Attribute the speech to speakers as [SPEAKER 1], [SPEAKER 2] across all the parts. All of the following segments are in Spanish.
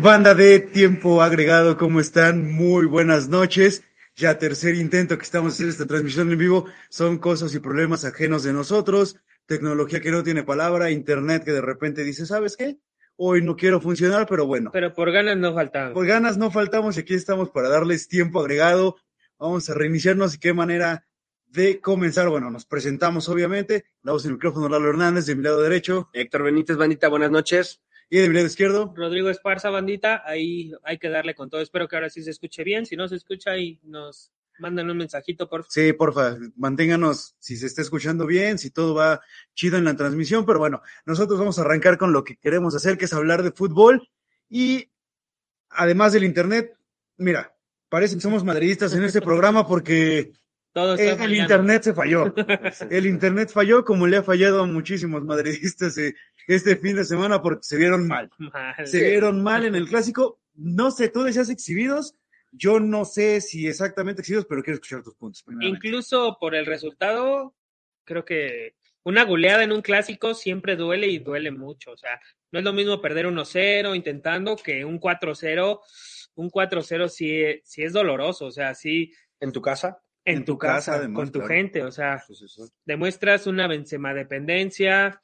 [SPEAKER 1] Banda de tiempo agregado, ¿cómo están? Muy buenas noches. Ya tercer intento que estamos haciendo esta transmisión en vivo. Son cosas y problemas ajenos de nosotros. Tecnología que no tiene palabra, internet que de repente dice, ¿sabes qué? Hoy no quiero funcionar, pero bueno.
[SPEAKER 2] Pero por ganas no faltamos.
[SPEAKER 1] Por ganas no faltamos y aquí estamos para darles tiempo agregado. Vamos a reiniciarnos y qué manera de comenzar. Bueno, nos presentamos obviamente. Damos el micrófono a Lalo Hernández de mi lado derecho.
[SPEAKER 3] Héctor Benítez, bandita, buenas noches.
[SPEAKER 1] Y de mi lado izquierdo.
[SPEAKER 2] Rodrigo Esparza, bandita, ahí hay que darle con todo. Espero que ahora sí se escuche bien. Si no se escucha, ahí nos mandan un mensajito, por favor.
[SPEAKER 1] Sí, porfa, manténganos si se está escuchando bien, si todo va chido en la transmisión. Pero bueno, nosotros vamos a arrancar con lo que queremos hacer, que es hablar de fútbol. Y además del Internet, mira, parece que somos madridistas en este programa porque
[SPEAKER 2] Todo
[SPEAKER 1] el. Internet se falló. El Internet falló como le ha fallado a muchísimos madridistas eh, este fin de semana porque se vieron mal.
[SPEAKER 2] Mal.
[SPEAKER 1] Se vieron mal en el clásico. No sé, tú decías exhibidos. Yo no sé si exactamente exhibidos, pero quiero escuchar tus puntos.
[SPEAKER 2] Incluso por el resultado, creo que una goleada en un clásico siempre duele y duele mucho. O sea, no es lo mismo perder 1-0 intentando que un 4-0. Un 4-0 sí, sí es doloroso. O sea, sí
[SPEAKER 3] ¿En tu casa?
[SPEAKER 2] en,
[SPEAKER 1] En
[SPEAKER 2] tu,
[SPEAKER 1] tu casa,
[SPEAKER 2] casa,
[SPEAKER 1] además,
[SPEAKER 2] con tu
[SPEAKER 1] claro.
[SPEAKER 2] gente. O sea,
[SPEAKER 3] Pues
[SPEAKER 2] demuestras una Benzema dependencia,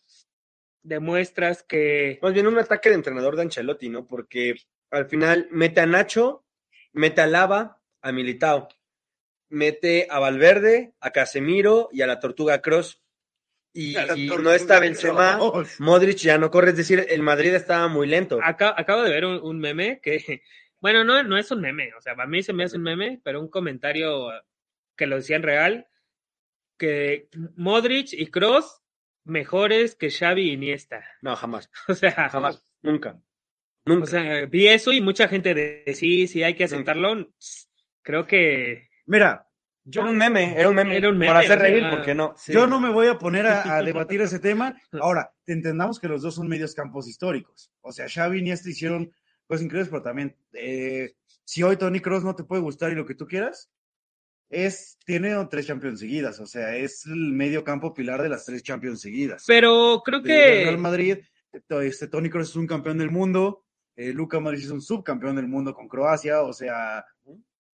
[SPEAKER 2] demuestras que
[SPEAKER 3] Más bien un ataque de entrenador de Ancelotti, ¿no? Porque al final mete a Nacho, mete a Lava, a Militao, mete a Valverde, a Casemiro y a la Tortuga Cross. Y, y
[SPEAKER 1] Tortuga
[SPEAKER 3] no está Benzema,
[SPEAKER 1] Cross.
[SPEAKER 3] Modric ya no corre, es decir, el Madrid estaba muy lento.
[SPEAKER 2] Aca- acabo de ver un, un meme que, bueno, no, no es un meme, o sea, para mí se me hace un meme, pero un comentario que lo decían real, que Modric y Cross mejores que Xavi y Iniesta.
[SPEAKER 3] No, jamás,
[SPEAKER 2] O sea,
[SPEAKER 3] jamás, nunca.
[SPEAKER 2] o
[SPEAKER 3] Nunca.
[SPEAKER 2] sea, vi eso y mucha gente de, de sí, sí, hay que aceptarlo. Creo que
[SPEAKER 1] Mira,
[SPEAKER 3] Era un meme, era un meme.
[SPEAKER 2] Era un meme,
[SPEAKER 3] Para hacer
[SPEAKER 2] o
[SPEAKER 3] reír, ¿por qué no?
[SPEAKER 2] sí.
[SPEAKER 1] yo no me voy a poner a, a debatir ese tema. Ahora, entendamos que los dos son medios campos históricos. O sea, Xavi y Iniesta hicieron cosas increíbles, pero también, eh, si hoy Tony Cross no te puede gustar y lo que tú quieras, es, tiene tres Champions seguidas. O sea, es el medio campo pilar de las tres Champions seguidas.
[SPEAKER 2] Pero creo
[SPEAKER 1] de Real
[SPEAKER 2] que
[SPEAKER 1] Madrid, este, Tony Kroos es un campeón del mundo, eh, Luka Modric es un subcampeón del mundo con Croacia, o sea,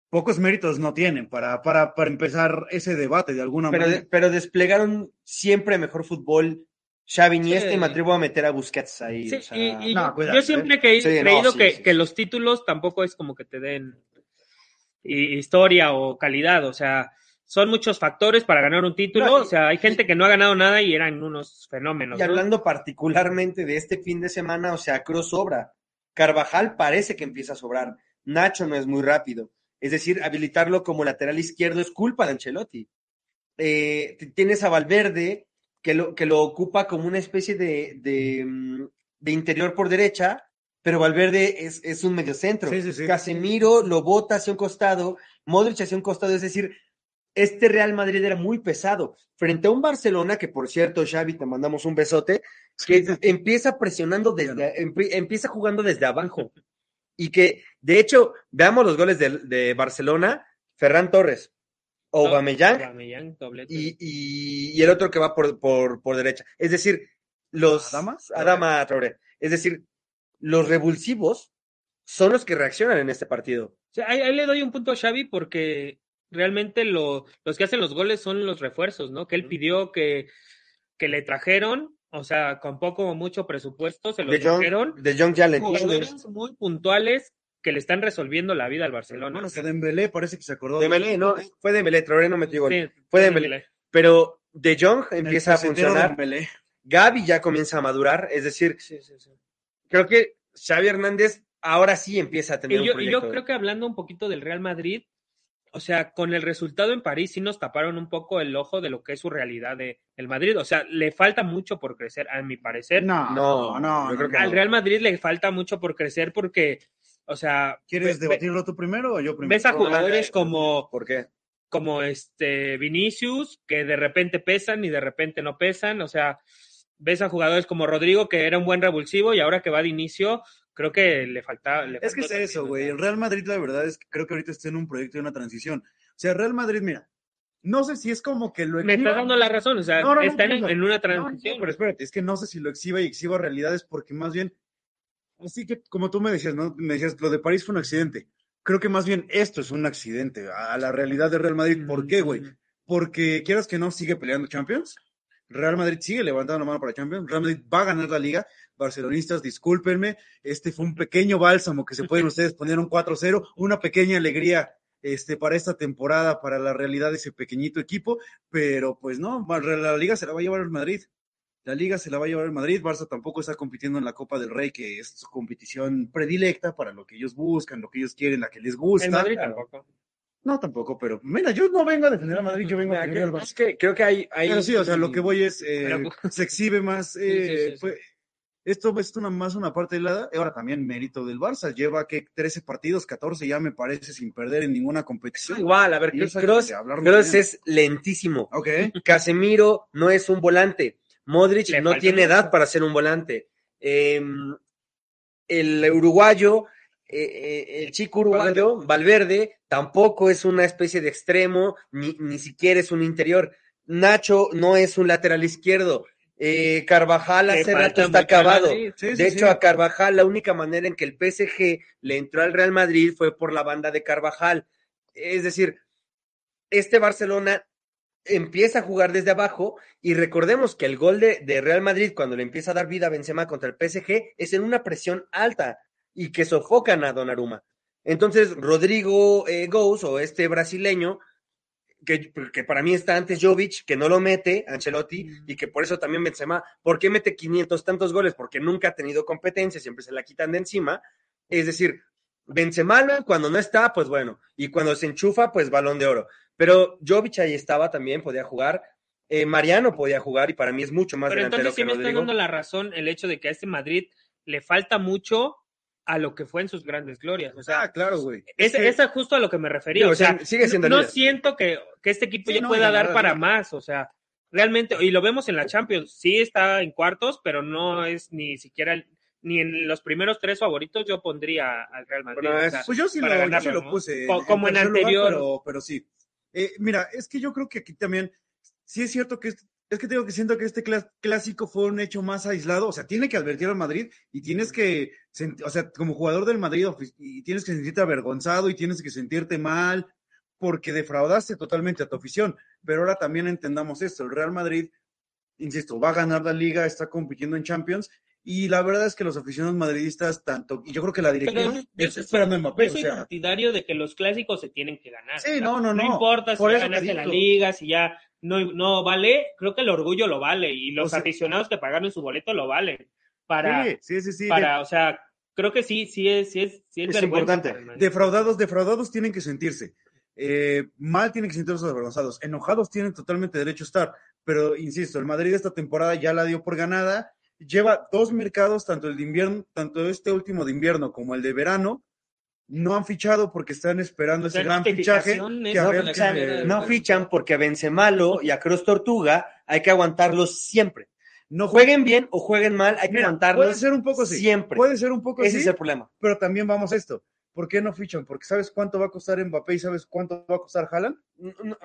[SPEAKER 1] pocos méritos no tienen para, para, para empezar ese debate de alguna
[SPEAKER 3] Pero,
[SPEAKER 1] manera.
[SPEAKER 3] pero desplegaron siempre mejor fútbol. Xavi Iniesta
[SPEAKER 2] Sí.
[SPEAKER 3] y me atrevo a meter a Busquets ahí.
[SPEAKER 2] Sí,
[SPEAKER 3] o sea,
[SPEAKER 2] y, y
[SPEAKER 1] no,
[SPEAKER 2] yo-
[SPEAKER 1] cuidado,
[SPEAKER 2] yo siempre que he
[SPEAKER 3] Sí, no,
[SPEAKER 2] creído
[SPEAKER 3] sí,
[SPEAKER 2] que,
[SPEAKER 3] sí,
[SPEAKER 2] que los títulos tampoco es como que te den historia o calidad, o sea, son muchos factores para ganar un título,
[SPEAKER 3] No, y-
[SPEAKER 2] o sea, hay gente que no ha ganado nada y eran unos fenómenos.
[SPEAKER 3] Y
[SPEAKER 2] ¿no?
[SPEAKER 3] hablando particularmente de este fin de semana, o sea, Kroos sobra. Carvajal parece que empieza a sobrar. Nacho no es muy rápido. Es decir, habilitarlo como lateral izquierdo es culpa de Ancelotti. Eh, tienes a Valverde que lo, que lo ocupa como una especie de, de, mm, de interior por derecha, pero Valverde es, es un mediocentro.
[SPEAKER 1] Sí, sí, sí.
[SPEAKER 3] Casemiro lo bota hacia un costado, Modric hacia un costado, es decir, este Real Madrid era muy pesado frente a un Barcelona que, por cierto, Xavi, te mandamos un besote, que empieza presionando desde, empie- empieza jugando desde abajo. Y que, de hecho, veamos los goles de, de Barcelona, Ferran Torres, Aubameyang
[SPEAKER 2] Aubameyang,
[SPEAKER 3] y, y- y el otro que va por, por, por derecha. Es decir, los...
[SPEAKER 1] ¿Adama?
[SPEAKER 3] Adama Traoré. Es decir, los revulsivos son los que reaccionan en este partido.
[SPEAKER 2] Sea, ahí, ahí le doy un punto a Xavi porque realmente lo- los que hacen los goles son los refuerzos, ¿no? Que él pidió que, que le trajeron, o sea, con poco o mucho presupuesto, se lo
[SPEAKER 3] De
[SPEAKER 2] trajeron.
[SPEAKER 3] de ya le entiendes.
[SPEAKER 2] Jugadores muy puntuales que le están resolviendo la vida al Barcelona.
[SPEAKER 1] Bueno, hasta Dembélé parece que se acordó. de-
[SPEAKER 3] Dembélé, no, fue Dembélé, Traoré no metió gol.
[SPEAKER 2] Sí,
[SPEAKER 3] Fue Dembélé. Pero De Jong empieza a funcionar,
[SPEAKER 1] Dembélé.
[SPEAKER 3] Gaby ya comienza a madurar, es decir,
[SPEAKER 2] Sí, sí, sí.
[SPEAKER 3] creo que Xavi Hernández ahora sí empieza a tener
[SPEAKER 2] Y yo,
[SPEAKER 3] un
[SPEAKER 2] y yo creo que hablando un poquito del Real Madrid, o sea, con el resultado en París sí nos taparon un poco el ojo de lo que es su realidad de el Madrid. O sea, le falta mucho por crecer, a mi parecer.
[SPEAKER 1] No,
[SPEAKER 3] No,
[SPEAKER 1] no, no.
[SPEAKER 3] yo creo que
[SPEAKER 2] Al. Real Madrid le falta mucho por crecer porque, o sea,
[SPEAKER 1] ¿Quieres
[SPEAKER 2] ve-
[SPEAKER 1] debatirlo tú primero o yo primero?
[SPEAKER 2] ves a jugadores como,
[SPEAKER 3] ¿Por qué?
[SPEAKER 2] como este Vinicius, que de repente pesan y de repente no pesan. O sea, ves a jugadores como Rodrigo, que era un buen revulsivo y ahora que va de inicio, creo que le falta. le
[SPEAKER 1] Es que es eso, güey. El Real Madrid, la verdad es que creo que ahorita está en un proyecto de una transición. O sea, Real Madrid, mira, no sé si es como que lo
[SPEAKER 2] Me
[SPEAKER 1] exhiba-
[SPEAKER 2] estás dando la razón, o sea,
[SPEAKER 1] No, no, no,
[SPEAKER 2] están en,
[SPEAKER 1] no,
[SPEAKER 2] en una
[SPEAKER 1] No,
[SPEAKER 2] transición.
[SPEAKER 1] no, pero espérate, es que no sé si lo exhiba y exhiba realidades porque más bien Así que, como tú me decías, ¿no? Me decías, lo de París fue un accidente. Creo que más bien esto es un accidente a la realidad de Real Madrid. ¿Por qué, güey? Porque quieras que no, sigue peleando Champions. Real Madrid sigue levantando la mano para Champions. Real Madrid va a ganar la liga. Barcelonistas, discúlpenme. Este fue un pequeño bálsamo que se pueden ustedes poner un 4-0. Una pequeña alegría este, para esta temporada, para la realidad de ese pequeñito equipo. Pero pues no, la liga se la va a llevar el Madrid. La liga se la va a llevar el Madrid. Barça tampoco está compitiendo en la Copa del Rey, que es su competición predilecta para lo que ellos buscan, lo que ellos quieren, la que les gusta.
[SPEAKER 2] Madrid tampoco.
[SPEAKER 1] No, tampoco, pero mira, yo no vengo a defender a Madrid, yo vengo a defender al Barça.
[SPEAKER 3] Es que creo que hay, hay
[SPEAKER 1] Pero sí, o sea, lo que voy es, eh,
[SPEAKER 2] Pero-
[SPEAKER 1] se exhibe más, eh,
[SPEAKER 2] sí, sí.
[SPEAKER 1] fue- esto es una, más una parte helada, ahora también mérito del Barça, lleva que 13 partidos, 14 ya me parece sin perder en ninguna competición.
[SPEAKER 3] igual, a ver,
[SPEAKER 1] bien.
[SPEAKER 3] es lentísimo.
[SPEAKER 1] Ok,
[SPEAKER 3] Casemiro no es un volante. Modric
[SPEAKER 2] Le
[SPEAKER 3] no tiene edad para ser un volante. Eh, el uruguayo, eh, eh, el chico uruguayo, Valverde, tampoco es una especie de extremo, ni, ni siquiera es un interior. Nacho no es un lateral izquierdo. Eh, Carvajal hace rato está acabado.
[SPEAKER 1] Sí,
[SPEAKER 3] De hecho,
[SPEAKER 1] sí.
[SPEAKER 3] a Carvajal la única manera en que el PSG le entró al Real Madrid fue por la banda de Carvajal. Es decir, este Barcelona empieza a jugar desde abajo y recordemos que el gol de, de Real Madrid cuando le empieza a dar vida a Benzema contra el PSG es en una presión alta y que sofocan a Donnarumma. Entonces, Rodrigo eh, Gous o este brasileño que, que para mí está antes Jovic, que no lo mete, Ancelotti, y que por eso también Benzema, ¿por qué mete 500 tantos goles? Porque nunca ha tenido competencia, siempre se la quitan de encima. Es decir, Benzema cuando no está, pues bueno, y cuando se enchufa, pues balón de oro. Pero Jovic ahí estaba también, podía jugar. Eh, Mariano podía jugar y para mí es mucho más
[SPEAKER 2] Pero
[SPEAKER 3] delantero
[SPEAKER 2] entonces sí me está dando la razón el hecho de que a este Madrid le falta mucho a lo que fue en sus grandes glorias. O sea,
[SPEAKER 1] Ah, claro, güey.
[SPEAKER 2] es,
[SPEAKER 1] que-
[SPEAKER 2] es justo a lo que me refería. O sea,
[SPEAKER 3] sigue siendo
[SPEAKER 2] no siento que, que este equipo
[SPEAKER 1] Sí,
[SPEAKER 2] ya
[SPEAKER 1] no,
[SPEAKER 2] pueda dar para más. O sea, realmente, y lo vemos en la Champions, sí está en cuartos, pero no es ni siquiera, el- ni en los primeros tres favoritos yo pondría al Real Madrid.
[SPEAKER 3] Bueno,
[SPEAKER 2] o
[SPEAKER 3] es-
[SPEAKER 2] sea,
[SPEAKER 1] Pues yo sí, lo, puse.
[SPEAKER 2] Co- como en
[SPEAKER 1] lugar,
[SPEAKER 2] anterior.
[SPEAKER 1] pero, pero sí. Eh, mira, es que yo creo que aquí también, sí es cierto que es, que tengo que siento que este clásico fue un hecho más aislado. O sea, tiene que advertir al Madrid y tienes que, o sea, como jugador del Madrid, y tienes que sentirte avergonzado y tienes que sentirte mal porque defraudaste totalmente a tu afición. Pero ahora también entendamos esto: el Real Madrid, insisto, va a ganar la liga, está compitiendo en Champions. Y la verdad es que los aficionados madridistas, tanto, y yo creo que la directiva
[SPEAKER 2] Pero-
[SPEAKER 1] Mbappé.
[SPEAKER 2] Yo soy
[SPEAKER 1] o sea,
[SPEAKER 2] partidario de que los clásicos se tienen que ganar.
[SPEAKER 1] Sí,
[SPEAKER 2] O sea,
[SPEAKER 1] no, no, no.
[SPEAKER 2] importa si ganaste la liga, si ya no, no vale, creo que el orgullo lo vale y los
[SPEAKER 1] O sea-
[SPEAKER 2] aficionados que pagaron su boleto lo valen. Para,
[SPEAKER 1] sí, sí, sí, sí.
[SPEAKER 2] para, o sea, creo que sí, sí es, sí es, sí es,
[SPEAKER 3] Es importante.
[SPEAKER 1] defraudados, defraudados tienen que sentirse. Eh, mal tienen que sentirse avergonzados. Enojados tienen totalmente derecho a estar. Pero, insisto, el Madrid esta temporada ya la dio por ganada. Lleva dos mercados, tanto el de invierno, tanto este último de invierno como el de verano. No han fichado porque están esperando ese gran fichaje. que a
[SPEAKER 3] No,
[SPEAKER 1] ver
[SPEAKER 3] o
[SPEAKER 1] qué
[SPEAKER 3] sea,
[SPEAKER 1] se-
[SPEAKER 3] no fichan porque a Benzemalo y a Cruz Tortuga hay que aguantarlos siempre.
[SPEAKER 1] no
[SPEAKER 3] Jueguen bien o jueguen mal, hay que
[SPEAKER 1] Mira,
[SPEAKER 3] aguantarlos
[SPEAKER 1] puede ser un poco así.
[SPEAKER 3] siempre.
[SPEAKER 1] Puede ser un poco
[SPEAKER 3] Ese
[SPEAKER 1] así.
[SPEAKER 3] es el problema.
[SPEAKER 1] Pero también vamos a esto. ¿Por qué no fichan? Porque sabes cuánto va a costar Mbappé y sabes cuánto va a costar Haaland.
[SPEAKER 3] No, no-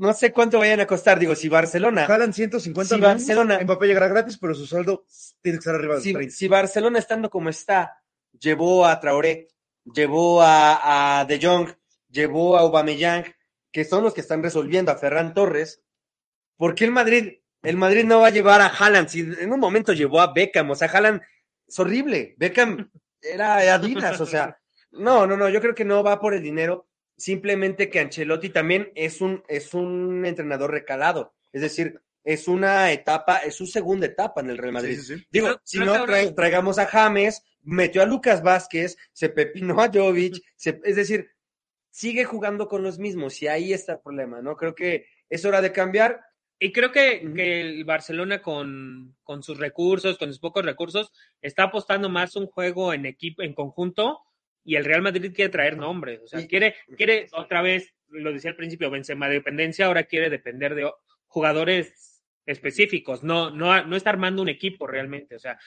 [SPEAKER 3] no sé cuánto vayan a costar, digo, si Barcelona,
[SPEAKER 1] Haaland 150
[SPEAKER 3] Si Barcelona-
[SPEAKER 1] Mbappé llegará gratis, pero su saldo tiene que estar arriba de
[SPEAKER 3] si,
[SPEAKER 1] 30.
[SPEAKER 3] si Barcelona estando como está, llevó a Traoré, llevó a, a De Jong, llevó a Aubameyang, que son los que están resolviendo a Ferran Torres, ¿por qué el Madrid, el Madrid no va a llevar a Haaland? Si en un momento llevó a Beckham, o sea, Haaland es horrible, Beckham era Adidas, o sea, no, no, no, yo creo que no va por el dinero, simplemente que Ancelotti también es un, es un entrenador recalado, es decir, es una etapa, es su segunda etapa en el Real Madrid.
[SPEAKER 1] Sí, sí, sí.
[SPEAKER 3] Digo, si no, traigamos a James, metió a Lucas Vázquez, se pepinó a Jovic, se- es decir, sigue jugando con los mismos y ahí está el problema, ¿no? Creo que es hora de cambiar.
[SPEAKER 2] Y creo que, que el Barcelona con, con sus recursos, con sus pocos recursos, está apostando más un juego en equipo, en conjunto, y el Real Madrid quiere traer nombres. O sea,
[SPEAKER 3] Y-
[SPEAKER 2] quiere, quiere otra vez, lo decía al principio, Benzema dependencia, ahora quiere depender de jugadores específicos, no, no, no está armando un equipo realmente. O sea,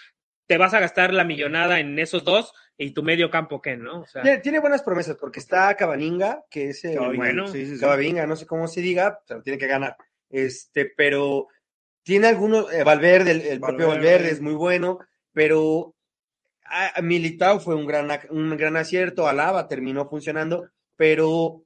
[SPEAKER 2] te vas a gastar la millonada en esos dos y tu medio campo, ¿qué, no? O sea,
[SPEAKER 3] Tiene, tiene buenas promesas porque está Cavaninga, que es el
[SPEAKER 2] bueno,
[SPEAKER 1] sí, sí, sí.
[SPEAKER 3] Cavavinga, no sé cómo se diga, se lo tiene que ganar. Este, pero tiene algunos, eh, Valverde, el, el propio
[SPEAKER 1] Valverde.
[SPEAKER 3] Valverde es muy bueno, pero a- a Militao fue un gran, un gran acierto, Alaba terminó funcionando, pero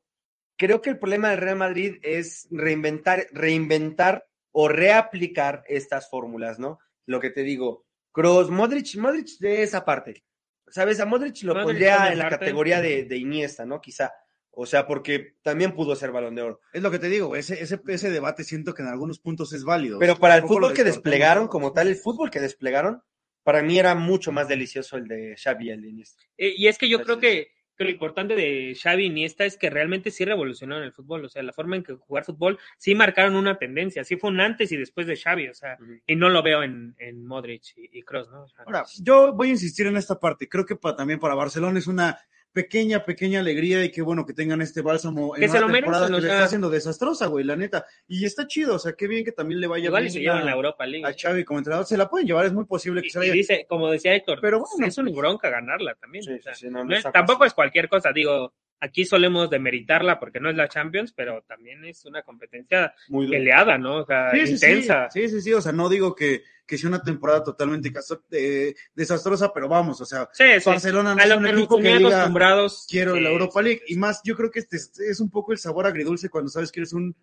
[SPEAKER 3] creo que el problema del Real Madrid es reinventar, reinventar o reaplicar estas fórmulas, ¿no? Lo que te digo, Kroos, Modric, Modric de esa parte, ¿sabes? A Modric lo
[SPEAKER 2] Modric
[SPEAKER 3] pondría en la
[SPEAKER 2] parte.
[SPEAKER 3] categoría de, de Iniesta, ¿no? Quizá, o sea, porque también pudo ser Balón de Oro.
[SPEAKER 1] Es lo que te digo, ese, ese, ese debate siento que en algunos puntos es válido.
[SPEAKER 3] Pero para el fútbol que desplegaron, como tal, el fútbol que desplegaron, para mí era mucho más delicioso el de Xavi y el de Iniesta.
[SPEAKER 2] Eh, y es que yo creo que, que lo importante de Xavi y Iniesta es que realmente sí revolucionaron el fútbol. O sea, la forma en que jugar fútbol sí marcaron una tendencia. Sí fue un antes y después de Xavi. O sea, y no lo veo en, en Modric y, y Kroos, ¿no? O sea,
[SPEAKER 1] Ahora, yo voy a insistir en esta parte. Creo que pa- también para Barcelona es una pequeña, pequeña alegría y qué bueno que tengan este bálsamo en
[SPEAKER 2] Que se
[SPEAKER 1] una
[SPEAKER 2] lo
[SPEAKER 1] temporada
[SPEAKER 2] merecen,
[SPEAKER 1] que
[SPEAKER 2] o
[SPEAKER 1] le está haciendo desastrosa, güey, la neta. Y está chido, o sea, qué bien que también le vaya
[SPEAKER 2] igual y
[SPEAKER 1] bien
[SPEAKER 2] se llevan
[SPEAKER 1] a,
[SPEAKER 2] la Europa League.
[SPEAKER 1] a Xavi como entrenador. Se la pueden llevar, es muy posible que
[SPEAKER 2] Y,
[SPEAKER 1] se la
[SPEAKER 2] y dice, como decía Héctor,
[SPEAKER 1] Pero bueno.
[SPEAKER 2] es una bronca ganarla también.
[SPEAKER 3] Sí,
[SPEAKER 2] o sea,
[SPEAKER 3] sí, sí, no, no
[SPEAKER 2] tampoco es cualquier cosa, digo, aquí solemos demeritarla porque no es la Champions, pero también es una competencia
[SPEAKER 3] Muy
[SPEAKER 2] peleada, ¿no? O sea,
[SPEAKER 1] Sí,
[SPEAKER 2] intensa.
[SPEAKER 1] Sí, sí, sí, o sea, no digo que, que sea una temporada totalmente caso- eh, desastrosa, pero vamos, o sea,
[SPEAKER 2] Sí, sí.
[SPEAKER 1] Barcelona no
[SPEAKER 2] A
[SPEAKER 1] es un
[SPEAKER 2] que
[SPEAKER 1] equipo que diga,
[SPEAKER 2] acostumbrados.
[SPEAKER 1] quiero
[SPEAKER 2] sí,
[SPEAKER 1] la Europa
[SPEAKER 2] sí,
[SPEAKER 1] League.
[SPEAKER 2] sí.
[SPEAKER 1] Y más, yo creo que este es, es un poco el sabor agridulce cuando sabes que eres un...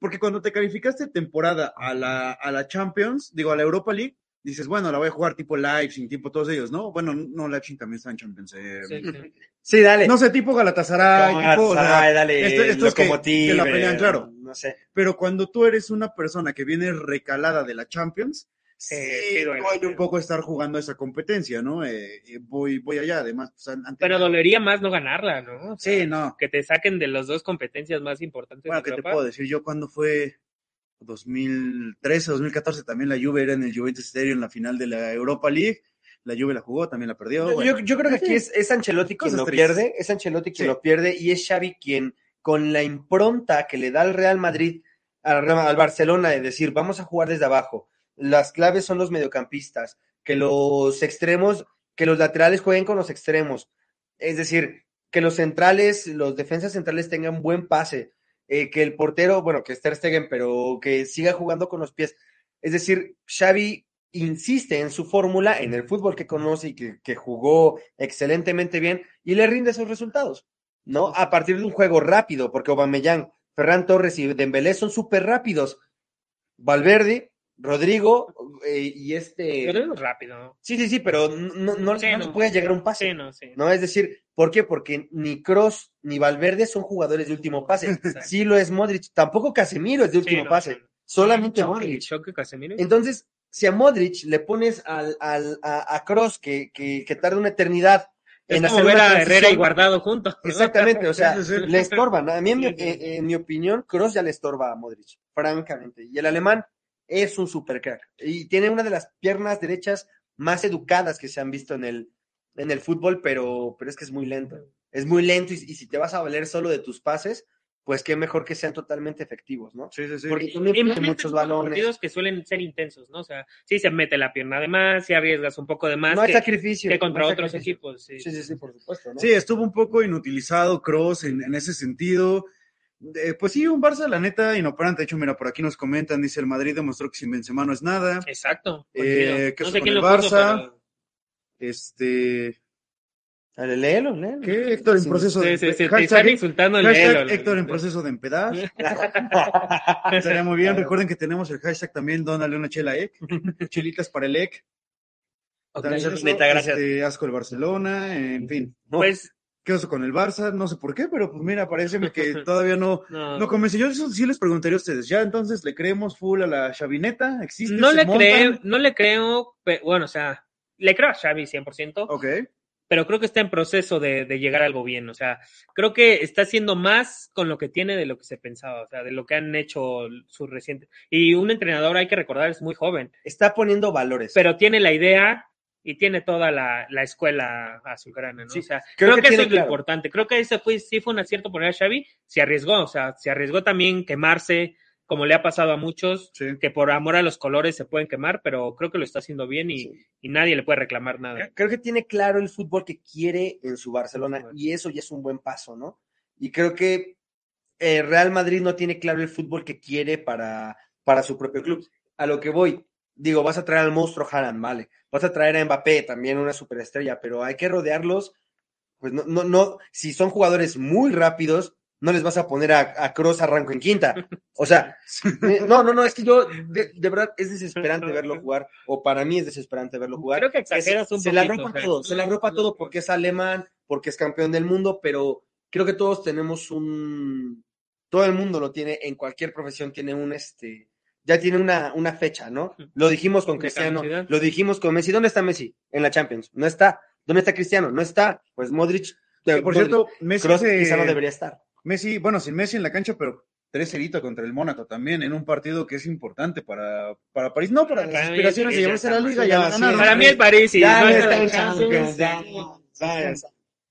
[SPEAKER 1] Porque cuando te calificaste temporada a la, a la Champions, digo, a la Europa League, dices, bueno, la voy a jugar tipo Leipzig, tipo todos ellos, ¿no? Bueno, no, Leipzig también está en Champions. eh,
[SPEAKER 2] Sí, sí.
[SPEAKER 3] Sí, dale.
[SPEAKER 1] No sé, tipo Galatasaray,
[SPEAKER 3] Como
[SPEAKER 1] tipo... o sea,
[SPEAKER 3] Galatasaray, dale,
[SPEAKER 1] esto- estos que-
[SPEAKER 3] Lokomotiv,
[SPEAKER 1] que la pelean,
[SPEAKER 3] eh,
[SPEAKER 1] claro.
[SPEAKER 3] No sé.
[SPEAKER 1] pero cuando tú eres una persona que viene recalada de la Champions, sí,
[SPEAKER 2] sí duele sí.
[SPEAKER 1] un poco estar jugando esa competencia, ¿no? Eh, eh, voy, voy allá, además. pues,
[SPEAKER 2] Pero dolería más no ganarla, ¿no? O sea,
[SPEAKER 1] Sí, no.
[SPEAKER 2] Que te saquen de las dos competencias más importantes
[SPEAKER 1] Bueno, ¿qué te puedo decir? Yo cuando fue 2013, 2014, también la Juve era en el Juventus Stadium en la final de la Europa League. La Juve la jugó, también la perdió.
[SPEAKER 3] Yo,
[SPEAKER 1] bueno.
[SPEAKER 3] yo- yo creo que aquí es, es Ancelotti quien lo
[SPEAKER 1] tristes.
[SPEAKER 3] pierde, es Ancelotti quien
[SPEAKER 1] Sí.
[SPEAKER 3] lo pierde y es Xavi quien, con la impronta que le da al Real Madrid, al, al Barcelona, de decir, vamos a jugar desde abajo, las claves son los mediocampistas, que los extremos, que los laterales jueguen con los extremos, es decir, que los centrales, los defensas centrales tengan buen pase, eh, que el portero, bueno, que es Ter pero que siga jugando con los pies. Es decir, Xavi insiste en su fórmula, en el fútbol que conoce y que, jugó excelentemente bien y le rinde esos resultados, ¿no? A partir de un juego rápido, porque Aubameyang, Ferran Torres y Dembélé son súper rápidos. Valverde, Rodrigo eh, y este...
[SPEAKER 2] Pero es rápido, ¿no?
[SPEAKER 3] Sí, sí, sí, pero no, no,
[SPEAKER 2] Sí,
[SPEAKER 3] no
[SPEAKER 2] no.
[SPEAKER 3] puede llegar un pase.
[SPEAKER 2] Sí, no, sí.
[SPEAKER 3] ¿no? Es decir, ¿por qué? Porque ni Cross ni Valverde son jugadores de último pase.
[SPEAKER 2] Exacto.
[SPEAKER 3] Sí lo es Modric, tampoco Casemiro es de último pase, solamente
[SPEAKER 2] Choque,
[SPEAKER 3] Modric.
[SPEAKER 2] choque Casemiro.
[SPEAKER 3] Entonces, si a Modric le pones al, al, a, a Cross que, que, que tarda una eternidad
[SPEAKER 2] es
[SPEAKER 3] en
[SPEAKER 2] como
[SPEAKER 3] hacer
[SPEAKER 2] ver a Herrera y Guardado juntos.
[SPEAKER 3] Exactamente, o sea, le estorban. A mí, en mi, eh, en mi opinión, Cross ya le estorba a Modric, francamente. Y el alemán es un super crack. Y tiene una de las piernas derechas más educadas que se han visto en el, en el fútbol, pero, pero es que es muy lento. Es muy lento y, y si te vas a valer solo de tus pases, pues qué mejor que sean totalmente efectivos, ¿no?
[SPEAKER 1] Sí, sí, sí.
[SPEAKER 3] Porque
[SPEAKER 2] más
[SPEAKER 3] muchos balones.
[SPEAKER 2] partidos que suelen ser intensos, ¿no? O sea, sí se mete la pierna de más, sí arriesgas un poco de más
[SPEAKER 3] No hay
[SPEAKER 2] que,
[SPEAKER 3] sacrificio.
[SPEAKER 2] que contra
[SPEAKER 3] no hay
[SPEAKER 2] otros
[SPEAKER 3] sacrificio.
[SPEAKER 2] equipos. Sí.
[SPEAKER 3] Sí, sí, sí, por supuesto. ¿no?
[SPEAKER 1] Sí, estuvo un poco inutilizado Cross en, en ese sentido. Eh, pues sí, un Barça, la neta, inoperante. De hecho, mira, por aquí nos comentan, dice el Madrid demostró que sin Benzema no es nada.
[SPEAKER 2] Exacto.
[SPEAKER 1] Eh. ¿qué
[SPEAKER 2] no sé
[SPEAKER 1] con
[SPEAKER 2] quién
[SPEAKER 1] el
[SPEAKER 2] lo puso,
[SPEAKER 1] Barça?
[SPEAKER 2] pero-
[SPEAKER 1] Este,
[SPEAKER 3] Dale, léelo, léelo.
[SPEAKER 1] ¿qué? Héctor en
[SPEAKER 3] Sí,
[SPEAKER 1] proceso
[SPEAKER 2] Sí,
[SPEAKER 1] de...
[SPEAKER 2] sí, sí, te
[SPEAKER 1] hashtag-
[SPEAKER 2] están insultando el
[SPEAKER 1] hashtag
[SPEAKER 2] léelo,
[SPEAKER 1] Héctor en proceso de empedar. Estaría muy bien. Recuerden que tenemos el hashtag también, Donale una chela EC. Chelitas para el EC. También eso,
[SPEAKER 3] neta, gracias.
[SPEAKER 1] este, asco el Barcelona, en fin.
[SPEAKER 2] Pues,
[SPEAKER 1] ¿Qué oso con el Barça? No sé por qué, pero pues mira, parece que todavía no,
[SPEAKER 2] no.
[SPEAKER 1] no convence. Yo eso sí les preguntaría a ustedes. ¿Ya entonces le creemos full a la chavineta? ¿Existe?
[SPEAKER 2] No
[SPEAKER 1] ¿Se
[SPEAKER 2] le, creo, no le creo, pe- bueno, o sea, le creo a Xavi 100%,
[SPEAKER 1] Ok.
[SPEAKER 2] pero creo que está en proceso de, de llegar a algo bien, o sea, creo que está haciendo más con lo que tiene de lo que se pensaba, o sea, de lo que han hecho sus recientes. Y un entrenador, hay que recordar, es muy joven,
[SPEAKER 3] Está poniendo valores.
[SPEAKER 2] pero tiene la idea y tiene toda la, la escuela azulgrana, ¿no?
[SPEAKER 3] Sí,
[SPEAKER 2] o sea,
[SPEAKER 3] creo
[SPEAKER 2] creo,
[SPEAKER 3] que
[SPEAKER 2] que, eso es lo importante. Creo que ese fue, sí fue un acierto poner a Xavi, se arriesgó, o sea, se arriesgó también quemarse, como le ha pasado a muchos,
[SPEAKER 1] Sí.
[SPEAKER 2] que por amor a los colores se pueden quemar, pero creo que lo está haciendo bien y,
[SPEAKER 3] Sí.
[SPEAKER 2] y nadie le puede reclamar nada.
[SPEAKER 3] Creo que tiene claro el fútbol que quiere en su Barcelona y eso ya es un buen paso, ¿no? Y creo que eh, Real Madrid no tiene claro el fútbol que quiere para, para su propio club. A lo que voy, digo, vas a traer al monstruo Haaland, vale. Vas a traer a Mbappé, también una superestrella, pero hay que rodearlos. Pues no, no, no, si son jugadores muy rápidos, no les vas a poner a, a Cross arranco en quinta. O sea, eh, no, no, no, es que yo, de, de verdad, es desesperante verlo jugar, o para mí es desesperante verlo jugar.
[SPEAKER 2] Creo que exageras un
[SPEAKER 3] se la
[SPEAKER 2] poquito,
[SPEAKER 3] ropa
[SPEAKER 2] o sea,
[SPEAKER 3] todo, se la ropa todo porque es alemán, porque es campeón del mundo, pero creo que todos tenemos un, todo el mundo lo tiene, en cualquier profesión tiene un, este, ya tiene una, una fecha, ¿no? Lo dijimos con Cristiano, lo dijimos con Messi. ¿Dónde está Messi? En la Champions. No está. ¿Dónde está Cristiano? No está. Pues Modric.
[SPEAKER 1] Que, por
[SPEAKER 3] Modric,
[SPEAKER 1] cierto, Messi,
[SPEAKER 3] Kroos
[SPEAKER 1] se-
[SPEAKER 3] quizá no debería estar.
[SPEAKER 1] Messi, bueno, sin Messi en la cancha, pero 3-0 contra el Mónaco también, en un partido que es importante para, para París. No, para las
[SPEAKER 2] Para
[SPEAKER 1] aspiraciones de llevarse la liga, ya
[SPEAKER 3] Sí,
[SPEAKER 1] ganaron.
[SPEAKER 2] Para mí el París, sí.
[SPEAKER 3] Ya
[SPEAKER 2] no es
[SPEAKER 3] está
[SPEAKER 2] la Champions,
[SPEAKER 3] Champions, ya.
[SPEAKER 2] ya.
[SPEAKER 3] Ya,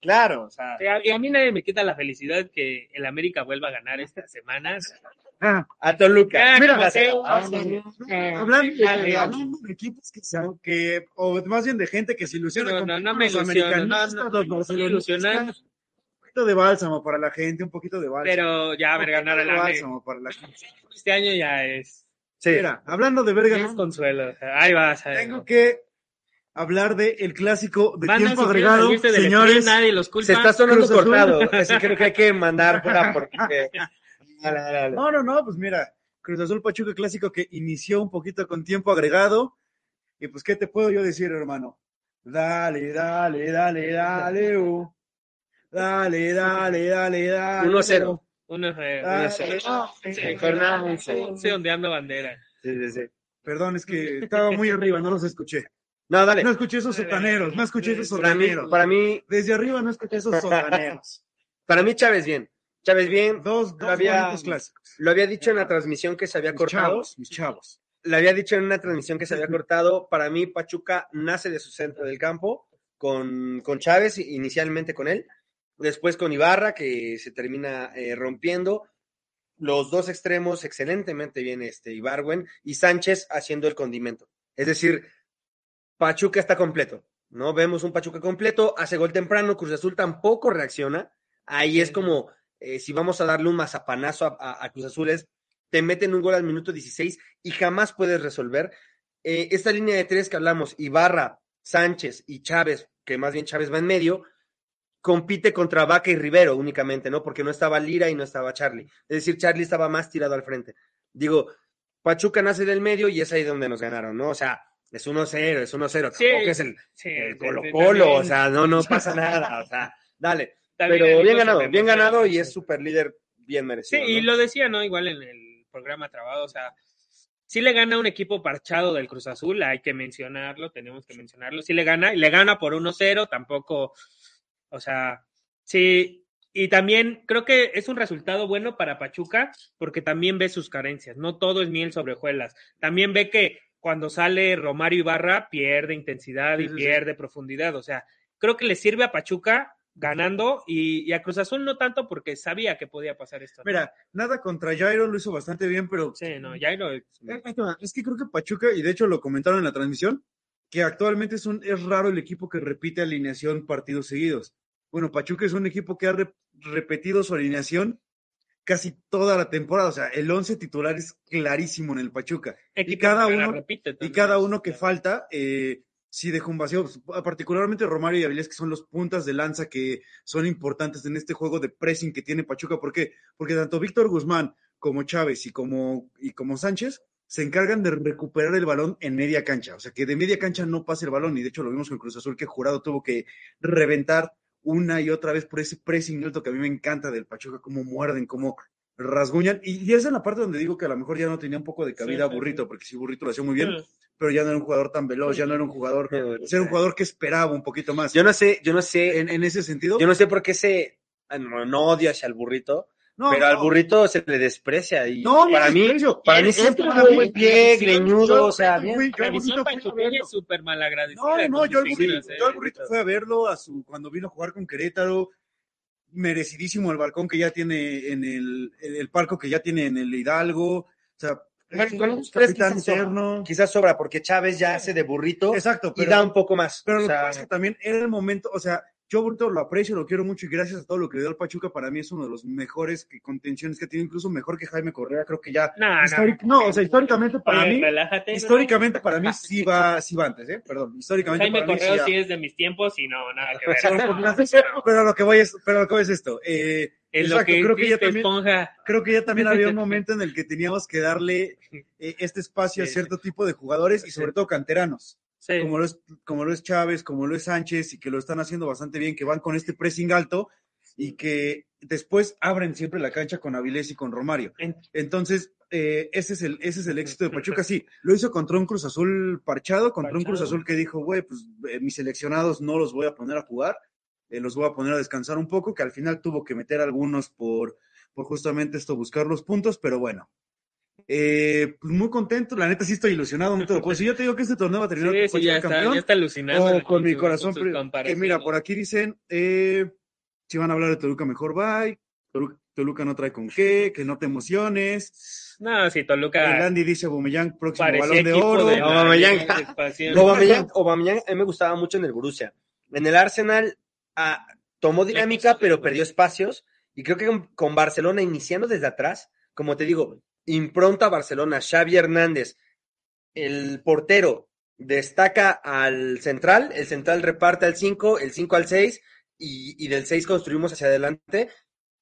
[SPEAKER 3] Claro, o sea.
[SPEAKER 2] Y a, y a mí nadie me quita la felicidad que el América vuelva a ganar estas semanas.
[SPEAKER 1] Ah,
[SPEAKER 3] A Toluca.
[SPEAKER 2] Ah,
[SPEAKER 1] Mira,
[SPEAKER 3] ah,
[SPEAKER 1] hablando, de,
[SPEAKER 2] dale.
[SPEAKER 1] hablando de equipos que, se, que, o más bien de gente que se ilusiona
[SPEAKER 2] No,
[SPEAKER 1] con
[SPEAKER 2] no, no me
[SPEAKER 1] los
[SPEAKER 2] ilusiono, no, no,
[SPEAKER 1] los
[SPEAKER 2] no me
[SPEAKER 1] barcelonistas,
[SPEAKER 2] ilusionar.
[SPEAKER 1] Un poquito de bálsamo para la gente, un poquito de bálsamo.
[SPEAKER 2] Pero ya ver ganar América
[SPEAKER 1] bálsamo para la gente.
[SPEAKER 2] este año ya es,
[SPEAKER 3] Sí.
[SPEAKER 1] Mira, hablando de verga,
[SPEAKER 2] es consuelo. ahí vas. ahí
[SPEAKER 1] tengo que hablar de el clásico de
[SPEAKER 2] Van
[SPEAKER 1] tiempo agregado, señores.
[SPEAKER 2] nadie los culpa.
[SPEAKER 3] Se está sonando cortado. Así creo que hay que mandar fuera porque. Dale, dale, dale.
[SPEAKER 1] No, no, no, pues mira, Cruz Azul Pachuca clásico que inició un poquito con tiempo agregado. Y pues, ¿qué te puedo yo decir, hermano? Dale, dale, dale, dale, uh. Dale, dale, dale, dale.
[SPEAKER 3] 1-0.
[SPEAKER 2] Uno fue-
[SPEAKER 1] Dale,
[SPEAKER 2] uno fue-
[SPEAKER 1] dale.
[SPEAKER 2] Sí, Fernández, sí, ondeando bandera.
[SPEAKER 3] Sí, sí, sí.
[SPEAKER 1] Perdón, es que estaba muy arriba, no los escuché.
[SPEAKER 3] No, dale.
[SPEAKER 1] No escuché esos sotaneros, no escuché esos
[SPEAKER 3] Para mí,
[SPEAKER 1] sotaneros.
[SPEAKER 3] para mí,
[SPEAKER 1] Desde arriba no escuché esos sotaneros.
[SPEAKER 3] para mí Chávez bien. Chávez bien.
[SPEAKER 1] Dos, dos
[SPEAKER 3] Había-
[SPEAKER 1] bonitos clásicos.
[SPEAKER 3] Lo había dicho en la transmisión que se había
[SPEAKER 1] Mis
[SPEAKER 3] cortado.
[SPEAKER 1] chavos, mis chavos.
[SPEAKER 3] Le había dicho en una transmisión que se había cortado. Para mí, Pachuca nace de su centro del campo con, con Chávez, inicialmente con él. Después con Ibarra, que se termina eh, rompiendo. Los dos extremos excelentemente bien, este Ibarwen y Sánchez haciendo el condimento. Es decir, Pachuca está completo, ¿no? Vemos un Pachuca completo, hace gol temprano, Cruz Azul tampoco reacciona. Ahí es como, eh, si vamos a darle un mazapanazo a, a- a Cruz Azul, es, te meten un gol al minuto 16 y jamás puedes resolver. Eh, esta línea de tres que hablamos, Ibarra, Sánchez y Chávez, que más bien Chávez va en medio, compite contra Vaca y Rivero únicamente, ¿no? Porque no estaba Lira y no estaba Charlie. Es decir, Charlie estaba más tirado al frente. Digo, Pachuca nace del medio y es ahí donde nos ganaron, ¿no? O sea, es 1-0, es 1-0.
[SPEAKER 2] Sí.
[SPEAKER 3] Tampoco es el,
[SPEAKER 2] Sí,
[SPEAKER 3] el
[SPEAKER 2] sí,
[SPEAKER 3] Colo
[SPEAKER 2] sí,
[SPEAKER 3] Colo,
[SPEAKER 2] también.
[SPEAKER 3] o sea, no, no pasa nada, o sea, dale. Pero bien ganado, bien ganado y es super líder bien
[SPEAKER 2] Sí,
[SPEAKER 3] merecido.
[SPEAKER 2] y
[SPEAKER 3] ¿no?
[SPEAKER 2] lo decía, ¿no? Igual en el programa trabado, o sea, si le gana un equipo parchado del Cruz Azul, hay que mencionarlo, tenemos que mencionarlo. Si le gana, y le gana por 1-0, tampoco, o sea, sí. Y también creo que es un resultado bueno para Pachuca, porque también ve sus carencias. No todo es miel sobre hojuelas. También ve que cuando sale Romario Ibarra pierde intensidad y
[SPEAKER 1] Sí, sí, sí.
[SPEAKER 2] pierde profundidad. O sea, creo que le sirve a Pachuca ganando y, y a Cruz Azul no tanto porque sabía que podía pasar esto.
[SPEAKER 1] Mira, nada contra Jairo, lo hizo bastante bien, pero
[SPEAKER 2] Sí, no, lo.
[SPEAKER 1] Eh. Es que creo que Pachuca, y de hecho lo comentaron en la transmisión, que actualmente es, un, es raro el equipo que repite alineación partidos seguidos. Bueno, Pachuca es un equipo que ha re- repetido su alineación casi toda la temporada. O sea, el 11 titular es clarísimo en el Pachuca.
[SPEAKER 2] equipo
[SPEAKER 1] cada
[SPEAKER 2] que la
[SPEAKER 1] uno-
[SPEAKER 2] repite
[SPEAKER 1] Y cada uno que falta, eh, sí deja un vacío. Particularmente Romario y Avilés, que son los puntas de lanza que son importantes en este juego de pressing que tiene Pachuca. ¿Por qué? Porque tanto Víctor Guzmán como Chávez y como, y como Sánchez se encargan de recuperar el balón en media cancha. O sea, que de media cancha no pase el balón. Y de hecho lo vimos con Cruz Azul, que Jurado tuvo que reventar una y otra vez por ese pressing alto que a mí me encanta del Pachuca, cómo muerden, cómo rasguñan. Y, y esa es la parte donde digo que a lo mejor ya no tenía un poco de cabida
[SPEAKER 2] Sí,
[SPEAKER 1] Burrito, porque sí, Burrito lo hacía muy bien. Pero ya no era un jugador tan veloz, ya no era un jugador, era un jugador que esperaba un poquito más.
[SPEAKER 3] Yo no sé, yo no sé,
[SPEAKER 1] en, en ese sentido,
[SPEAKER 3] yo no sé por qué se no, no odio hacia el burrito,
[SPEAKER 1] no,
[SPEAKER 3] pero al
[SPEAKER 1] no,
[SPEAKER 3] burrito se le desprecia y
[SPEAKER 1] no, no
[SPEAKER 3] para mí, para mí siempre fue buen pie, greñudo,
[SPEAKER 1] yo-
[SPEAKER 3] o sea, bien.
[SPEAKER 1] yo al burrito
[SPEAKER 2] súper malagradecida.
[SPEAKER 1] No, no, yo al
[SPEAKER 2] sus
[SPEAKER 1] burrito, yo al
[SPEAKER 2] ¿eh?
[SPEAKER 1] fui a verlo a su, cuando vino a jugar con Querétaro, merecidísimo el balcón que ya tiene en el, el, el palco que ya tiene en el Hidalgo, o sea,
[SPEAKER 3] Con
[SPEAKER 1] capitán
[SPEAKER 3] quizás sobra.
[SPEAKER 1] interno.
[SPEAKER 3] Quizás sobra porque Chávez ya hace de burrito
[SPEAKER 1] Exacto,
[SPEAKER 3] y
[SPEAKER 1] pero,
[SPEAKER 3] da un poco más.
[SPEAKER 1] pero
[SPEAKER 3] o
[SPEAKER 1] lo que pasa es que también era el momento, o sea, yo Bruto lo aprecio, lo quiero mucho y gracias a todo lo que le dio al Pachuca, para mí es uno de los mejores que- contenciones que tiene, incluso mejor que Jaime Correa, creo que ya...
[SPEAKER 2] No, no.
[SPEAKER 1] históric- no, o sea, históricamente para
[SPEAKER 2] Oye,
[SPEAKER 1] mí,
[SPEAKER 2] relájate.
[SPEAKER 1] históricamente para mí sí va, sí va antes, ¿eh? Perdón, históricamente
[SPEAKER 2] Jaime
[SPEAKER 1] para mí
[SPEAKER 2] Correo
[SPEAKER 1] sí
[SPEAKER 2] sí es de mis tiempos y no, nada que ver.
[SPEAKER 1] pero lo que voy es, pero lo que voy es esto, eh,
[SPEAKER 2] En lo
[SPEAKER 1] exacto,
[SPEAKER 2] que
[SPEAKER 1] creo que ya también,
[SPEAKER 2] esponja.
[SPEAKER 1] creo que ya también había un momento en el que teníamos que darle eh, este espacio a
[SPEAKER 2] Sí,
[SPEAKER 1] cierto tipo de jugadores y sobre todo canteranos,
[SPEAKER 2] Sí.
[SPEAKER 1] como lo es, como lo es Chávez, como lo es Sánchez, y que lo están haciendo bastante bien, que van con este pressing alto y que después abren siempre la cancha con Avilés y con Romario.
[SPEAKER 2] En-
[SPEAKER 1] Entonces, eh, ese, es el, ese es el éxito de Pachuca. Sí, lo hizo contra un Cruz Azul parchado, contra un Cruz. Azul que dijo, güey, pues eh, mis seleccionados no los voy a poner a jugar, eh, los voy a poner a descansar un poco, que al final tuvo que meter algunos por, por justamente esto, buscar los puntos, pero bueno. Eh, pues muy contento, la neta sí estoy ilusionado, no te lo puedo decir. Yo te digo que este torneo va a terminar
[SPEAKER 2] Sí,
[SPEAKER 1] con
[SPEAKER 2] sí, ya está,
[SPEAKER 1] campeón.
[SPEAKER 2] ya está alucinando.
[SPEAKER 1] Oh, con mi corazón.
[SPEAKER 2] comparaciones.
[SPEAKER 1] mira, por aquí dicen, eh, si van a hablar de Toluca, mejor bye. Tolu- Toluca no trae con qué, que no te emociones.
[SPEAKER 2] No, si
[SPEAKER 1] El
[SPEAKER 2] Toluca
[SPEAKER 1] Andy dice Aubameyang, próximo balón de oro.
[SPEAKER 2] de.
[SPEAKER 3] Aubameyang, Aubameyang, a mí me gustaba mucho en el Borussia. En el Arsenal tomó dinámica, pero perdió espacios. Y creo que con, Barcelona, iniciando desde atrás, como te digo, impronta Barcelona, Xavi Hernández, el portero destaca al central, el central reparte al 5, el 5 al 6, y, y del 6 construimos hacia adelante.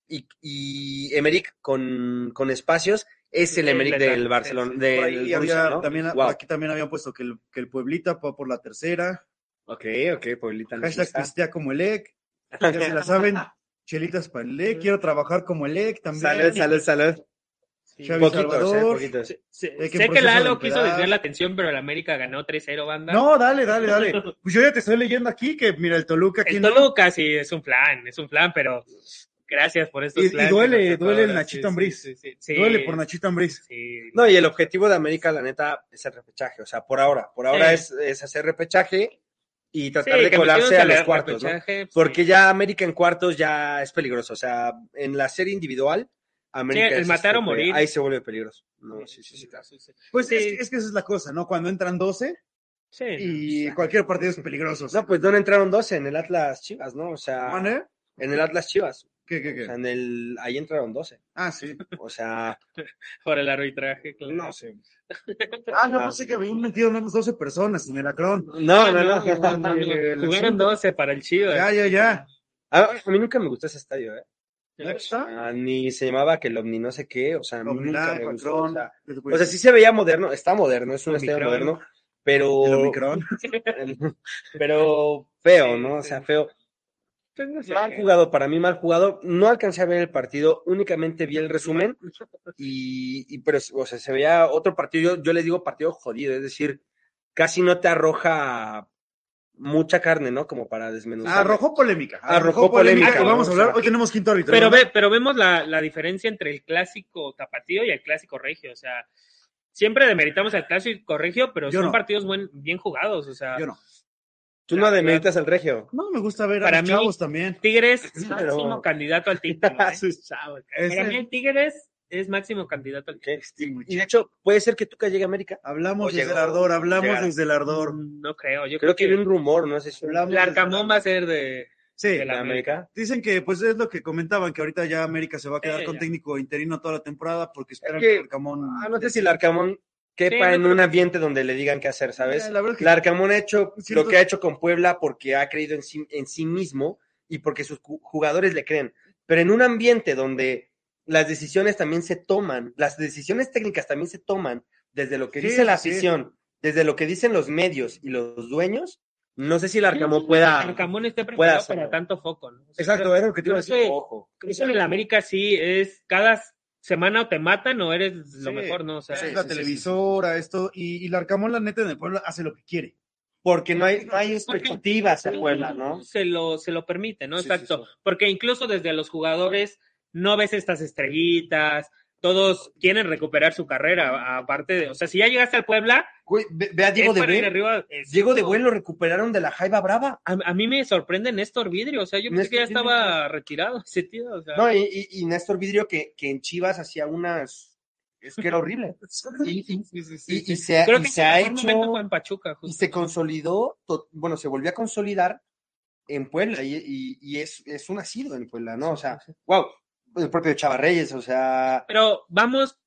[SPEAKER 3] Y, y Emerick con, con espacios es el Emerick del Barcelona.
[SPEAKER 1] también,
[SPEAKER 3] Wow.
[SPEAKER 1] aquí también habían puesto que el, que el Pueblita va por la tercera.
[SPEAKER 3] Ok, ok, Pueblita.
[SPEAKER 1] Hashtag pistea como el EC. Ya se la saben. Chelitas para el EC. Quiero trabajar como el EC también.
[SPEAKER 3] Salud, salud, salud.
[SPEAKER 2] Sí.
[SPEAKER 3] Poquitos, eh,
[SPEAKER 1] Salvador.
[SPEAKER 2] Sí,
[SPEAKER 1] Sé
[SPEAKER 2] sé que Lalo quiso desviar la atención, pero el América ganó 3-0, banda.
[SPEAKER 1] No, dale, dale, dale. Pues yo ya te estoy leyendo aquí que, mira, el Toluca
[SPEAKER 2] el
[SPEAKER 1] no.
[SPEAKER 2] Toluca sí es un plan, es un plan, pero gracias por estos
[SPEAKER 1] Y- y
[SPEAKER 2] planes.
[SPEAKER 1] duele, duele el. Nachito
[SPEAKER 2] Sí,
[SPEAKER 1] Ambriz.
[SPEAKER 2] sí, sí, sí.
[SPEAKER 1] Duele por Nachito Ambriz.
[SPEAKER 2] Sí.
[SPEAKER 3] No, y el objetivo de América, la neta, es el repechaje. O sea, por ahora, por ahora
[SPEAKER 2] Sí.
[SPEAKER 3] es, es hacer repechaje y
[SPEAKER 2] Sí,
[SPEAKER 3] tratar de colarse a los cuartos, ¿no?
[SPEAKER 2] sí.
[SPEAKER 3] Porque ya América en cuartos ya es peligroso. O sea, en la serie individual, América
[SPEAKER 2] Sí, el
[SPEAKER 3] es,
[SPEAKER 2] matar o
[SPEAKER 3] este,
[SPEAKER 2] morir.
[SPEAKER 3] Ahí se vuelve peligroso. No, sí, sí, sí, claro.
[SPEAKER 2] sí, sí.
[SPEAKER 1] Pues
[SPEAKER 2] Sí.
[SPEAKER 1] es, es que esa es la cosa, ¿no? Cuando entran 12
[SPEAKER 2] Sí,
[SPEAKER 1] y cualquier partido es peligroso.
[SPEAKER 3] No, pues no entraron 12 en el Atlas Chivas, ¿no? O sea, en el Atlas Chivas.
[SPEAKER 1] ¿Qué, qué,
[SPEAKER 3] O sea,
[SPEAKER 1] qué?
[SPEAKER 3] en el, ahí entraron 12.
[SPEAKER 1] Ah, sí.
[SPEAKER 3] O sea,
[SPEAKER 2] por el arbitraje, claro.
[SPEAKER 3] no sé.
[SPEAKER 1] Ah, no, sé que habían metido menos 12 personas en el Acron.
[SPEAKER 3] No, no, no.
[SPEAKER 2] no, no,
[SPEAKER 1] El
[SPEAKER 2] Jugaron
[SPEAKER 1] asunto.
[SPEAKER 2] 12 para el Chivas.
[SPEAKER 1] Ya, ya, ya.
[SPEAKER 3] A, a mí nunca me gustó ese estadio, ¿eh?
[SPEAKER 1] ¿Ya está?
[SPEAKER 3] Ah, ni se llamaba que el Omni no sé qué, o sea, a mí nunca me gustó. O sea,
[SPEAKER 1] ¿qué te puedo
[SPEAKER 3] o sea, sí se veía moderno, está moderno, es un
[SPEAKER 2] Omicron.
[SPEAKER 3] estadio moderno, pero,
[SPEAKER 1] El Omicron.
[SPEAKER 3] pero feo, ¿no? O sea, feo.
[SPEAKER 2] Pues no sé.
[SPEAKER 3] Mal jugado, para mí mal jugado. No alcancé a ver el partido, únicamente vi el resumen y, y pero, o sea, se veía otro partido, yo, yo les digo partido jodido, es decir, casi no te arroja mucha carne, ¿no? Como para desmenuzar.
[SPEAKER 1] Arrojó polémica.
[SPEAKER 3] Arrojó polémica,
[SPEAKER 1] vamos a hablar. Hoy tenemos quinto árbitro.
[SPEAKER 2] Pero,
[SPEAKER 1] ¿no?
[SPEAKER 2] ve, pero vemos la, la diferencia entre el clásico tapatío y el clásico regio. O sea, siempre demeritamos al clásico regio, pero
[SPEAKER 1] Yo
[SPEAKER 2] son
[SPEAKER 1] no.
[SPEAKER 2] partidos buen, bien jugados. O sea,
[SPEAKER 1] Yo no.
[SPEAKER 3] Tú no demeritas al regio.
[SPEAKER 1] No, me gusta ver
[SPEAKER 2] Para
[SPEAKER 1] a los
[SPEAKER 2] mí-
[SPEAKER 1] chavos también.
[SPEAKER 2] Tigres
[SPEAKER 3] Sí,
[SPEAKER 2] es
[SPEAKER 3] pero-
[SPEAKER 2] máximo candidato al título. ¿eh?
[SPEAKER 3] Sus chavos.
[SPEAKER 1] Ese-
[SPEAKER 2] Para mí el Tigres es máximo candidato al título.
[SPEAKER 3] Y de hecho, puede ser que Tuca llegue a América.
[SPEAKER 1] Hablamos desde el ardor, hablamos
[SPEAKER 3] llegar.
[SPEAKER 1] desde el ardor.
[SPEAKER 2] No creo. Yo
[SPEAKER 3] Creo que vi un rumor, no sé si
[SPEAKER 1] Hablamos
[SPEAKER 2] el Arcamón va a ser de,
[SPEAKER 1] Sí,
[SPEAKER 2] de la
[SPEAKER 3] América.
[SPEAKER 1] dicen que pues es lo que comentaban, que ahorita ya América se va a quedar con
[SPEAKER 2] ya.
[SPEAKER 1] técnico interino toda la temporada porque esperan
[SPEAKER 3] que-
[SPEAKER 1] que, el Camón...
[SPEAKER 3] Ah, no sé si el Arcamón quepa
[SPEAKER 2] Sí,
[SPEAKER 3] en un ambiente donde le digan qué hacer, ¿sabes?
[SPEAKER 1] La verdad es que
[SPEAKER 3] El Arcamón ha hecho
[SPEAKER 1] Siento-
[SPEAKER 3] lo que ha hecho con Puebla porque ha creído en sí, en sí mismo y porque sus ju- jugadores le creen. Pero en un ambiente donde las decisiones también se toman, las decisiones técnicas también se toman desde lo que
[SPEAKER 1] Sí,
[SPEAKER 3] dice la
[SPEAKER 1] sí.
[SPEAKER 3] afición, desde lo que dicen los medios y los dueños, no sé si el Arcamón pueda...
[SPEAKER 2] Arcamón esté preparado para tanto foco. ¿no? O sea,
[SPEAKER 1] Exacto,
[SPEAKER 2] creo-
[SPEAKER 1] era lo que te iba a decir.
[SPEAKER 3] Ojo.
[SPEAKER 2] Eso en el América sí es cada semana o te matan o eres lo
[SPEAKER 1] Sí,
[SPEAKER 2] mejor, ¿no? O sea,
[SPEAKER 1] es la
[SPEAKER 3] sí, sí,
[SPEAKER 1] televisora, esto, y, y el Arcamón, la neta, en el pueblo hace lo que quiere.
[SPEAKER 3] Porque no hay, no hay expectativas en Puebla, ¿no?
[SPEAKER 2] se lo, se lo permite, ¿no?
[SPEAKER 3] Sí, sí,
[SPEAKER 2] Exacto.
[SPEAKER 3] sí.
[SPEAKER 2] Porque incluso desde los jugadores no ves estas estrellitas, todos quieren recuperar su carrera, aparte de, o sea, si ya llegaste al Puebla,
[SPEAKER 3] Güey, ve, ve a Diego de Buen.
[SPEAKER 2] arriba, es-
[SPEAKER 3] Diego de Buen lo recuperaron de la Jaiba Brava.
[SPEAKER 2] A, a mí me sorprende Néstor Vidrio, o sea, yo pensé que ya
[SPEAKER 3] Vidrio.
[SPEAKER 2] estaba retirado ese tío, o sea,
[SPEAKER 3] No, y, y- y Néstor Vidrio que, que en Chivas hacía unas. Es que era horrible. Y,
[SPEAKER 2] sí, sí, sí,
[SPEAKER 3] y- se,
[SPEAKER 2] Creo
[SPEAKER 3] y
[SPEAKER 2] que
[SPEAKER 3] se
[SPEAKER 2] su
[SPEAKER 3] ha hecho.
[SPEAKER 2] fue en Pachuca,
[SPEAKER 3] Y se consolidó. to- Bueno, se volvió a consolidar en Puebla y, es, es un nacido en Puebla, ¿no? O sea, wow, el propio Chava Reyes, o sea,
[SPEAKER 2] Pero vamos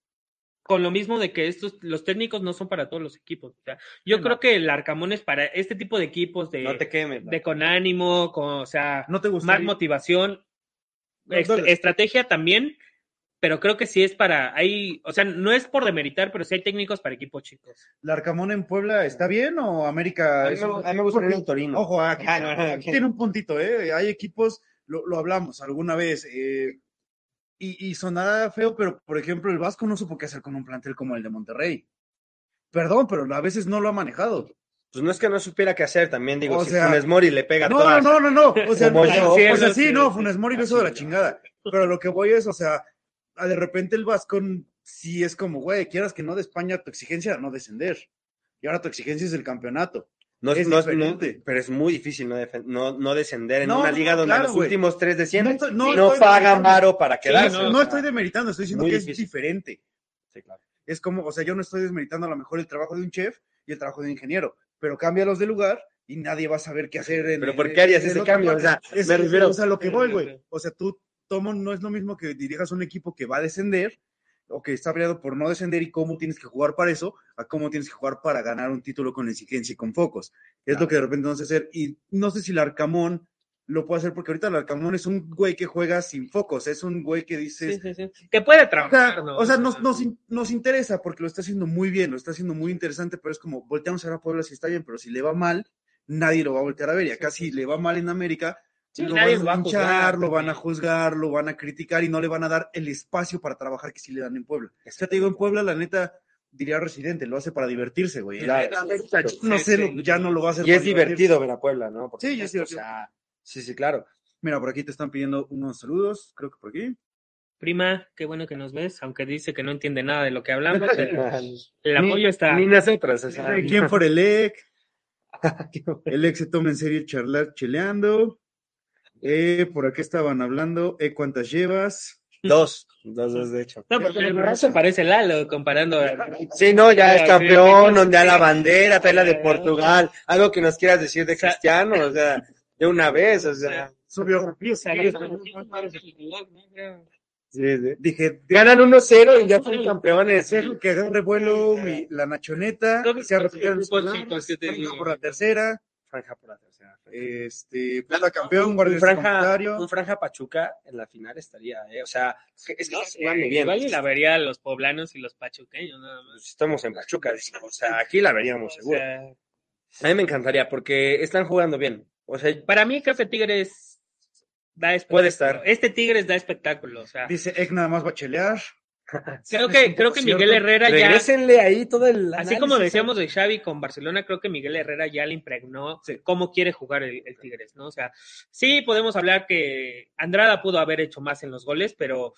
[SPEAKER 2] con lo mismo de que estos, los técnicos no son para todos los equipos. O sea, yo creo que el Arcamón es para este tipo de equipos de,
[SPEAKER 3] no te quemes.
[SPEAKER 2] de con ánimo, con, o sea,
[SPEAKER 1] ¿No te
[SPEAKER 2] más motivación,
[SPEAKER 1] No,
[SPEAKER 2] est-
[SPEAKER 1] dale.
[SPEAKER 2] estrategia también, pero creo que sí es para, hay, o sea, no es por demeritar, pero sí hay técnicos para equipos chicos.
[SPEAKER 1] ¿Larcamón en Puebla está bien o América?
[SPEAKER 3] A mí me,
[SPEAKER 1] un-
[SPEAKER 3] a mí me gusta el Torino.
[SPEAKER 1] Ojo, aquí,
[SPEAKER 3] Ah, no, no,
[SPEAKER 1] aquí
[SPEAKER 3] aquí.
[SPEAKER 1] tiene un puntito, ¿eh? Hay equipos, lo, lo hablamos alguna vez, eh, y, y sonará feo, pero por ejemplo, el Vasco no supo qué hacer con un plantel como el de Monterrey. Perdón, pero a veces no lo ha manejado.
[SPEAKER 3] Pues no es que no supiera qué hacer, también digo,
[SPEAKER 1] O
[SPEAKER 3] si
[SPEAKER 1] sea,
[SPEAKER 3] Funes Mori le pega
[SPEAKER 1] No,
[SPEAKER 3] todas.
[SPEAKER 1] no, no, no, no. O sea, no,
[SPEAKER 3] yo.
[SPEAKER 1] sea,
[SPEAKER 2] Sí,
[SPEAKER 1] sí,
[SPEAKER 2] sí,
[SPEAKER 1] no. Funes Mori lo hizo de la chingada. Pero lo que voy es, o sea, a de repente el Vasco sí es como, güey, quieras que no de España, tu exigencia era no descender. Y ahora tu exigencia es el campeonato.
[SPEAKER 3] No,
[SPEAKER 1] es
[SPEAKER 3] no, no, pero es muy difícil no, no, no descender en
[SPEAKER 1] No,
[SPEAKER 3] una
[SPEAKER 1] no,
[SPEAKER 3] liga donde
[SPEAKER 1] claro,
[SPEAKER 3] los últimos tres descienden. no,
[SPEAKER 1] estoy
[SPEAKER 3] paga. Maro para quedarse.
[SPEAKER 2] no,
[SPEAKER 1] No, estoy demeritando, estoy diciendo
[SPEAKER 3] muy
[SPEAKER 1] que es diferente.
[SPEAKER 3] sí, claro.
[SPEAKER 1] Es como, o sea, yo no estoy desmeritando a lo mejor el trabajo de un chef y el trabajo de un ingeniero, pero cámbialos de lugar y nadie va a saber qué hacer. En,
[SPEAKER 3] Pero ¿por qué harías ese cambio? O sea,
[SPEAKER 1] Es-
[SPEAKER 3] me refiero-
[SPEAKER 1] O sea, lo que voy, güey. O sea, tú, Tomo, no es lo mismo que dirijas un equipo que va a descender o que está peleado por no descender y cómo tienes que jugar para eso, a cómo tienes que jugar para ganar un título con exigencia y con focos. Es lo que de repente no sé hacer. Y no sé si el Arcamón lo puede hacer, porque ahorita el Arcamón es un güey que juega sin focos, es un güey que dices,
[SPEAKER 2] Sí, sí, sí. Que puede trabajar, ¿no?
[SPEAKER 1] o sea, nos, nos, nos interesa porque lo está haciendo muy bien, lo está haciendo muy interesante, pero es como, volteamos a ver a Puebla si está bien, pero si le va mal, nadie lo va a voltear a ver. Y acá si le va mal en América,
[SPEAKER 2] Sí,
[SPEAKER 1] lo
[SPEAKER 2] nadie
[SPEAKER 1] van
[SPEAKER 2] lo va
[SPEAKER 1] a linchar,
[SPEAKER 2] juzgar,
[SPEAKER 1] lo van a juzgar, lo van a criticar y no le van a dar el espacio para trabajar que sí le dan en Puebla. Ya te digo, en Puebla, la neta, diría residente, lo hace para divertirse, güey.
[SPEAKER 3] Claro.
[SPEAKER 1] No sé,
[SPEAKER 2] Sí,
[SPEAKER 1] lo- ya no lo va a hacer
[SPEAKER 3] Y es divertido ver a Puebla, ¿no?
[SPEAKER 1] Sí, y es
[SPEAKER 3] supuesto, o
[SPEAKER 1] divertido.
[SPEAKER 3] sea, sí, sí, claro.
[SPEAKER 1] Mira, por aquí te están pidiendo unos saludos, creo que por aquí.
[SPEAKER 2] Prima, qué bueno que nos ves, aunque dice que no entiende nada de lo que hablamos. El, apoyo está.
[SPEAKER 3] Ni nosotros, o sea.
[SPEAKER 1] ¿Quién por el ex? El ex se toma en serio charlar cheleando. Eh, por aquí estaban hablando. Eh, ¿cuántas llevas?
[SPEAKER 3] Dos, dos, dos, de hecho.
[SPEAKER 2] No, porque el brazo parece Lalo comparando.
[SPEAKER 3] Sí, no, ya es campeón, donde a la bandera, trae la de Portugal. Algo que nos quieras decir de Cristiano, o sea, de una vez, o sea.
[SPEAKER 1] Su biografía.
[SPEAKER 3] Sí, sí.
[SPEAKER 1] Dije,
[SPEAKER 3] Ganan 1-0 y ya son campeones.
[SPEAKER 1] que agarre vuelo mi- la nachoneta.
[SPEAKER 2] Que
[SPEAKER 1] Se ha
[SPEAKER 2] sí,
[SPEAKER 1] retirado el
[SPEAKER 2] grupos
[SPEAKER 1] celular,
[SPEAKER 2] chicos, ¿qué te
[SPEAKER 1] franja
[SPEAKER 2] digo?
[SPEAKER 1] por la tercera.
[SPEAKER 3] Franja por la tercera.
[SPEAKER 1] Este, Puebla campeón, guardia
[SPEAKER 3] franja, un franja Pachuca en la final estaría, ¿eh? O sea, es que,
[SPEAKER 2] No
[SPEAKER 3] está bien.
[SPEAKER 2] igual y la vería a los poblanos y los pachuqueños, nada más.
[SPEAKER 3] Pues Estamos en Pachuca, o sea, aquí la veríamos
[SPEAKER 2] O
[SPEAKER 3] seguro.
[SPEAKER 2] sea,
[SPEAKER 3] A mí me encantaría porque están jugando bien. O sea,
[SPEAKER 2] para mí, creo que Tigres da espectáculo.
[SPEAKER 3] Puede estar.
[SPEAKER 2] Este Tigres da espectáculo. O sea,
[SPEAKER 1] Dice Ek nada más va a chelear.
[SPEAKER 2] Creo que, creo que. Miguel Herrera ya.
[SPEAKER 3] regrésenle ahí todo el.
[SPEAKER 2] Así como decíamos de Xavi con Barcelona, creo que Miguel Herrera ya le impregnó
[SPEAKER 1] Sí.
[SPEAKER 2] cómo quiere jugar el, el Tigres, ¿no? O sea, sí podemos hablar que Andrada pudo haber hecho más en los goles, pero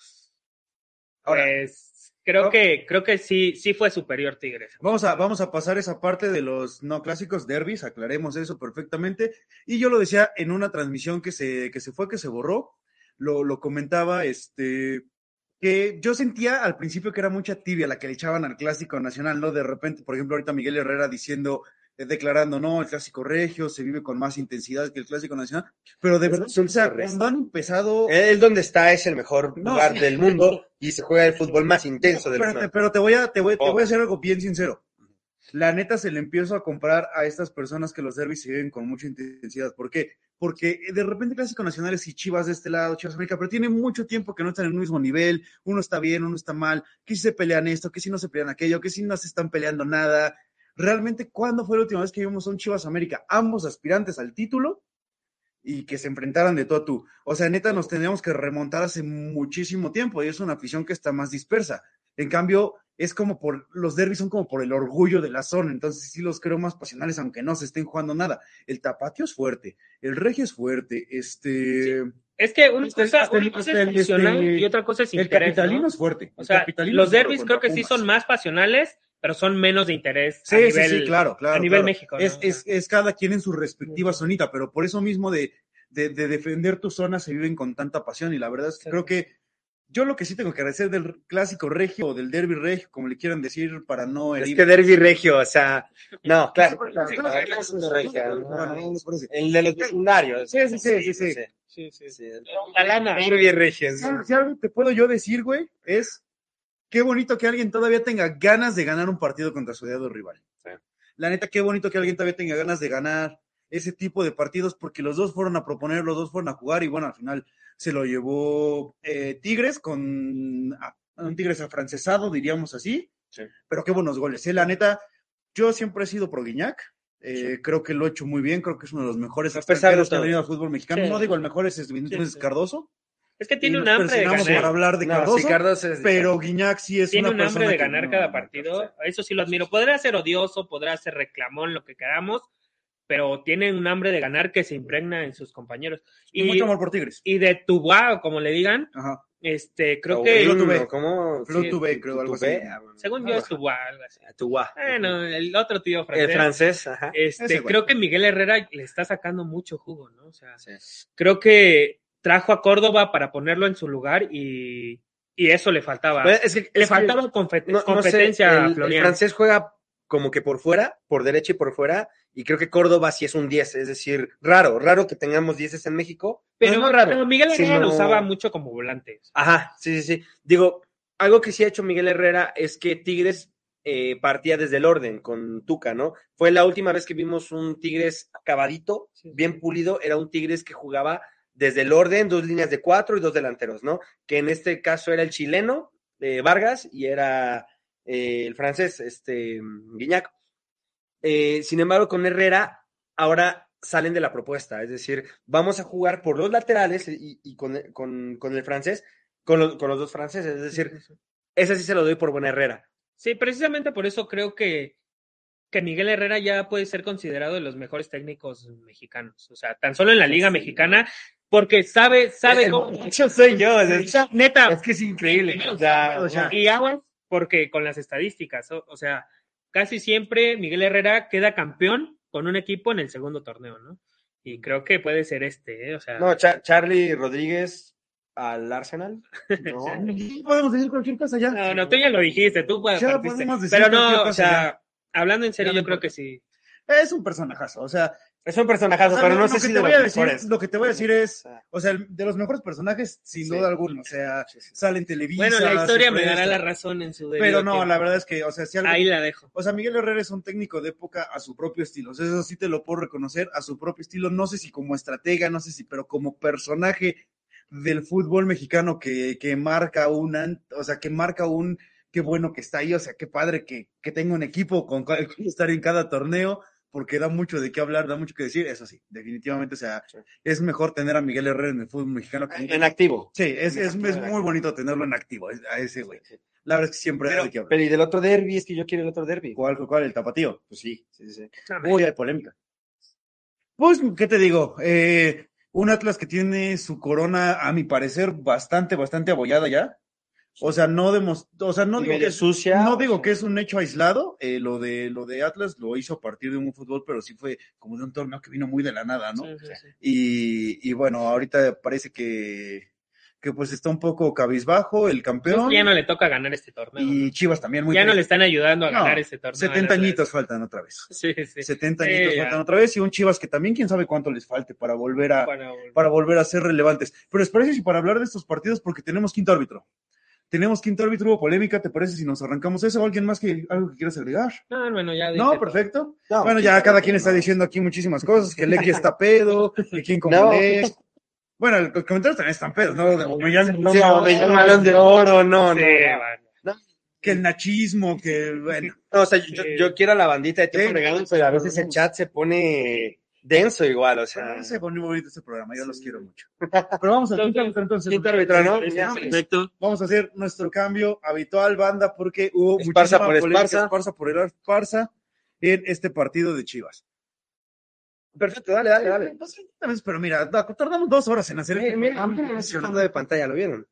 [SPEAKER 1] Ahora,
[SPEAKER 2] pues creo
[SPEAKER 1] no.
[SPEAKER 2] que creo que sí sí fue superior Tigres.
[SPEAKER 1] Vamos a, vamos a pasar esa parte de los no clásicos derbis, aclaremos eso perfectamente. Y yo lo decía en una transmisión que se, que se fue, que se borró, lo, lo comentaba, este, que yo sentía al principio que era mucha tibia la que le echaban al clásico nacional, ¿no? De repente, por ejemplo, ahorita Miguel Herrera diciendo, eh, declarando, no, el clásico regio se vive con más intensidad que el clásico nacional, pero de
[SPEAKER 3] Es
[SPEAKER 1] verdad, o sea, cuando han empezado...
[SPEAKER 3] Él donde está es el mejor
[SPEAKER 1] No,
[SPEAKER 3] lugar
[SPEAKER 1] sí.
[SPEAKER 3] del mundo y se juega el fútbol más intenso del
[SPEAKER 1] te,
[SPEAKER 3] mundo.
[SPEAKER 1] pero te voy a, te voy, te
[SPEAKER 3] Oh.
[SPEAKER 1] voy a hacer algo bien sincero. La neta se le empiezo a comprar a estas personas que los derbis se viven con mucha intensidad. ¿Por qué? Porque de repente Clásico Nacional es y Chivas de este lado, Chivas América, pero tiene mucho tiempo que no están en el mismo nivel. Uno está bien, uno está mal. Que si se pelean esto, que si no se pelean aquello, que si no se están peleando nada. Realmente, ¿cuándo fue la última vez que vimos a un Chivas América? Ambos aspirantes al título y que se enfrentaran de todo a tú. O sea, neta, nos tendríamos que remontar hace muchísimo tiempo y es una afición que está más dispersa. En cambio, es como por, los derbis son como por el orgullo de la zona, entonces sí los creo más pasionales, aunque no se estén jugando nada. El tapatio es fuerte, el regio es fuerte, este,
[SPEAKER 2] Es que una
[SPEAKER 1] Este-
[SPEAKER 2] cosa,
[SPEAKER 1] este-
[SPEAKER 2] una cosa es
[SPEAKER 1] este-
[SPEAKER 2] pasional
[SPEAKER 1] este-
[SPEAKER 2] y otra cosa es
[SPEAKER 1] el
[SPEAKER 2] interés,
[SPEAKER 1] capitalino
[SPEAKER 2] ¿no?
[SPEAKER 1] es fuerte.
[SPEAKER 2] O
[SPEAKER 1] el
[SPEAKER 2] sea,
[SPEAKER 1] capitalino
[SPEAKER 2] los derbis creo que sí son más pasionales, pero son menos de interés
[SPEAKER 1] Sí,
[SPEAKER 2] a
[SPEAKER 1] sí,
[SPEAKER 2] nivel,
[SPEAKER 1] sí, claro, claro.
[SPEAKER 2] a nivel
[SPEAKER 1] claro.
[SPEAKER 2] México. ¿no?
[SPEAKER 1] Es, es, es cada quien en su respectiva zonita, pero por eso mismo de, de, de defender tu zona se viven con tanta pasión y la verdad es que
[SPEAKER 2] Sí.
[SPEAKER 1] creo que yo lo que sí tengo que agradecer del clásico regio o del derby regio, como le quieran decir, para no
[SPEAKER 3] Es
[SPEAKER 1] herir.
[SPEAKER 3] que Derby Regio, o sea, no, claro. El de los secundarios.
[SPEAKER 1] Sí, sí, sí, sí, sí.
[SPEAKER 2] Sí, sí.
[SPEAKER 3] sí.
[SPEAKER 2] La lana.
[SPEAKER 3] Derby Regio.
[SPEAKER 1] Si si algo te puedo yo decir, güey, es qué bonito que alguien todavía tenga ganas de ganar un partido contra su odiado rival.
[SPEAKER 3] Sí.
[SPEAKER 1] La neta, qué bonito que alguien todavía tenga ganas de ganar ese tipo de partidos, porque los dos fueron a proponer, los dos fueron a jugar, y bueno, al final se lo llevó eh, Tigres con ah, un Tigres afrancesado, diríamos así.
[SPEAKER 3] Sí.
[SPEAKER 1] Pero qué buenos goles. ¿eh? La neta, yo siempre he sido pro Guiñac. eh, Creo que lo he hecho muy bien, creo que es uno de los mejores extranjeros que ha venido al fútbol mexicano.
[SPEAKER 2] Sí.
[SPEAKER 1] No digo el mejor es. Cardoso,
[SPEAKER 2] Es que tiene un hambre de ganar.
[SPEAKER 1] hablar de
[SPEAKER 3] No,
[SPEAKER 1] Cardoso,
[SPEAKER 3] sí, Cardoso es-
[SPEAKER 1] pero Guiñac sí es
[SPEAKER 2] Tiene
[SPEAKER 1] una
[SPEAKER 2] un hambre
[SPEAKER 1] persona
[SPEAKER 2] de ganar
[SPEAKER 1] no-
[SPEAKER 2] cada partido. Eso sí lo admiro. Podrá ser odioso, podrá ser reclamón, lo que queramos, pero tiene un hambre de ganar que se impregna en sus compañeros.
[SPEAKER 1] Y
[SPEAKER 2] Y,
[SPEAKER 1] mucho amor por Tigres.
[SPEAKER 2] y de Tubá, como le digan,
[SPEAKER 1] Ajá.
[SPEAKER 2] este, creo
[SPEAKER 3] O
[SPEAKER 2] que,
[SPEAKER 1] Tubé.
[SPEAKER 3] ¿Cómo?
[SPEAKER 1] Flo
[SPEAKER 3] Sí,
[SPEAKER 1] creo, algo así.
[SPEAKER 3] ah,
[SPEAKER 2] según yo es Tubá, algo así.
[SPEAKER 3] Tubá.
[SPEAKER 2] Bueno, el otro tío
[SPEAKER 3] El
[SPEAKER 2] francés.
[SPEAKER 3] francés, ajá.
[SPEAKER 2] Este,
[SPEAKER 1] Ese
[SPEAKER 2] creo que Miguel Herrera le está sacando mucho jugo, ¿no? O sea,
[SPEAKER 3] Sí.
[SPEAKER 2] creo que trajo a Córdoba para ponerlo en su lugar y, y eso le faltaba.
[SPEAKER 3] Pues, es que,
[SPEAKER 2] le
[SPEAKER 3] es que
[SPEAKER 2] faltaba confe-
[SPEAKER 3] no- no sé,
[SPEAKER 2] competencia a
[SPEAKER 3] el- el, francés juega como que por fuera, por derecha y por fuera, y creo que Córdoba sí es un 10, es decir, raro, raro que tengamos 10 en México,
[SPEAKER 2] pero,
[SPEAKER 3] no raro.
[SPEAKER 2] pero Miguel Herrera lo usaba mucho como volante.
[SPEAKER 3] Ajá, sí, sí, sí. Digo, algo que sí ha hecho Miguel Herrera es que Tigres eh, partía desde el orden con Tuca, ¿no? Fue la última vez que vimos un Tigres acabadito, bien pulido, era un Tigres que jugaba desde el orden, dos líneas de cuatro y dos delanteros, ¿no? Que en este caso era el chileno, eh, Vargas, y era eh, el francés, este, Guiñac. Eh, sin embargo, con Herrera, ahora salen de la propuesta, es decir, vamos a jugar por los laterales y, y con, con- con el francés, con los, con los dos franceses, es decir, ese sí se lo doy por buena Herrera.
[SPEAKER 2] Sí, precisamente por eso creo que, que Miguel Herrera ya puede ser considerado de los mejores técnicos mexicanos. O sea, tan solo en la Liga Mexicana, porque sabe, sabe
[SPEAKER 3] El
[SPEAKER 2] cómo.
[SPEAKER 3] borracho soy yo,
[SPEAKER 2] Neta,
[SPEAKER 3] es que es increíble. O sea,
[SPEAKER 1] O sea,
[SPEAKER 2] y aguas, porque con las estadísticas, o, o sea, casi siempre Miguel Herrera queda campeón con un equipo en el segundo torneo, ¿no? Y creo que puede ser este, ¿eh? O sea,
[SPEAKER 3] no, Cha- Charlie Rodríguez al Arsenal. No.
[SPEAKER 1] Aquí podemos decir cualquier cosa ya.
[SPEAKER 2] no, no, tú ya lo dijiste, tú puedes
[SPEAKER 1] Ya podemos decir
[SPEAKER 2] Pero no, o sea, hablando en serio, yo creo que sí.
[SPEAKER 1] Es un personajazo, o sea,
[SPEAKER 3] Es un personajazo,
[SPEAKER 1] o sea,
[SPEAKER 3] pero no
[SPEAKER 1] lo
[SPEAKER 3] sé
[SPEAKER 1] que
[SPEAKER 3] si
[SPEAKER 1] te
[SPEAKER 3] de
[SPEAKER 1] voy
[SPEAKER 3] los
[SPEAKER 1] a decir,
[SPEAKER 3] mejores.
[SPEAKER 1] lo que te voy a decir es,
[SPEAKER 3] O sea,
[SPEAKER 1] de los mejores personajes, sin
[SPEAKER 3] Sí.
[SPEAKER 1] duda alguna, o sea, sale en Televisa.
[SPEAKER 2] Bueno, la historia me dará la razón en su
[SPEAKER 1] Pero no,
[SPEAKER 2] tiempo.
[SPEAKER 1] la verdad es que, o sea, si algo,
[SPEAKER 2] Ahí la dejo.
[SPEAKER 1] O sea, Miguel Herrera es un técnico de época a su propio estilo. O sea, eso sí te lo puedo reconocer, a su propio estilo. No sé si como estratega, no sé si, pero como personaje del fútbol mexicano que, que marca un, o sea, que marca un, qué bueno que está ahí, o sea, qué padre que, que tenga un equipo con cual estar en cada torneo, porque da mucho de qué hablar, da mucho que decir. Eso sí, definitivamente, o sea,
[SPEAKER 3] Sí.
[SPEAKER 1] es mejor tener a Miguel Herrera en el fútbol mexicano. que-
[SPEAKER 3] En activo.
[SPEAKER 1] Sí, es, es, es
[SPEAKER 3] activo.
[SPEAKER 1] muy bonito tenerlo en activo, a ese güey. La verdad es que siempre da
[SPEAKER 3] Pero,
[SPEAKER 1] de qué hablar.
[SPEAKER 3] pero y del otro derby, es que yo quiero el otro derby.
[SPEAKER 1] ¿Cuál, cuál, el tapatío?
[SPEAKER 3] Pues sí, sí, sí.
[SPEAKER 1] Uy, hay polémica. Pues, ¿qué te digo? Eh, un Atlas que tiene su corona, a mi parecer, bastante, bastante abollada ya. O sea, no demos, o sea, no digo que es,
[SPEAKER 3] sucia.
[SPEAKER 1] no digo que es un hecho aislado. eh, lo de lo de Atlas lo hizo a partir de un fútbol, pero sí fue como de un torneo que vino muy de la nada, ¿no?
[SPEAKER 2] Sí, sí, sí.
[SPEAKER 1] Y, y bueno, ahorita parece que, que pues está un poco cabizbajo el campeón.
[SPEAKER 2] Ya no le toca ganar este torneo.
[SPEAKER 1] y Chivas también muy
[SPEAKER 2] ya no le están ayudando a
[SPEAKER 1] No,
[SPEAKER 2] ganar este torneo.
[SPEAKER 1] 70
[SPEAKER 2] Atlas.
[SPEAKER 1] añitos faltan otra vez.
[SPEAKER 2] Sí, sí.
[SPEAKER 1] 70
[SPEAKER 2] Sí,
[SPEAKER 1] añitos
[SPEAKER 2] ya.
[SPEAKER 1] faltan otra vez y un Chivas que también quién sabe cuánto les falte para volver a
[SPEAKER 2] Para volver.
[SPEAKER 1] para volver a ser relevantes. Pero es parece si para hablar de estos partidos porque tenemos quinto árbitro. Tenemos quinto árbitro, hubo polémica, ¿te parece si nos arrancamos eso? ¿O ¿Alguien más que algo que quieras agregar?
[SPEAKER 2] No, bueno, ya
[SPEAKER 1] No, perfecto.
[SPEAKER 3] No,
[SPEAKER 1] Bueno, ya cada quien está
[SPEAKER 3] no.
[SPEAKER 1] diciendo aquí muchísimas cosas, que Lecky está pedo, que quién como
[SPEAKER 3] No.
[SPEAKER 1] Bueno, los comentarios también están pedos, ¿no? De Aubameyang, no,
[SPEAKER 3] Sí,
[SPEAKER 1] no,
[SPEAKER 3] me llaman balón de oro, no,
[SPEAKER 2] Sí,
[SPEAKER 3] no.
[SPEAKER 1] que el nachismo, que bueno.
[SPEAKER 3] No, o sea, yo, quiero a la bandita de tiempo
[SPEAKER 1] Sí.
[SPEAKER 3] regalo, pero a veces el chat se pone denso igual, o sea.
[SPEAKER 1] Se pone muy bonito este programa, yo los quiero mucho. Pero vamos al quinto árbitro entonces.
[SPEAKER 3] Quinto árbitro, ¿no? Ya,
[SPEAKER 1] sí.
[SPEAKER 3] perfecto.
[SPEAKER 1] Vamos a hacer nuestro cambio habitual, banda, porque hubo
[SPEAKER 3] Esparza
[SPEAKER 1] muchísima
[SPEAKER 3] por
[SPEAKER 1] polémica,
[SPEAKER 3] Esparza.
[SPEAKER 1] Esparza por el Esparza en este partido de Chivas.
[SPEAKER 3] Perfecto, dale, dale, dale.
[SPEAKER 1] Pues, Pero mira, da- tardamos dos horas en hacer
[SPEAKER 3] Mira,
[SPEAKER 1] este
[SPEAKER 3] mira, mira de pantalla, ¿lo vieron?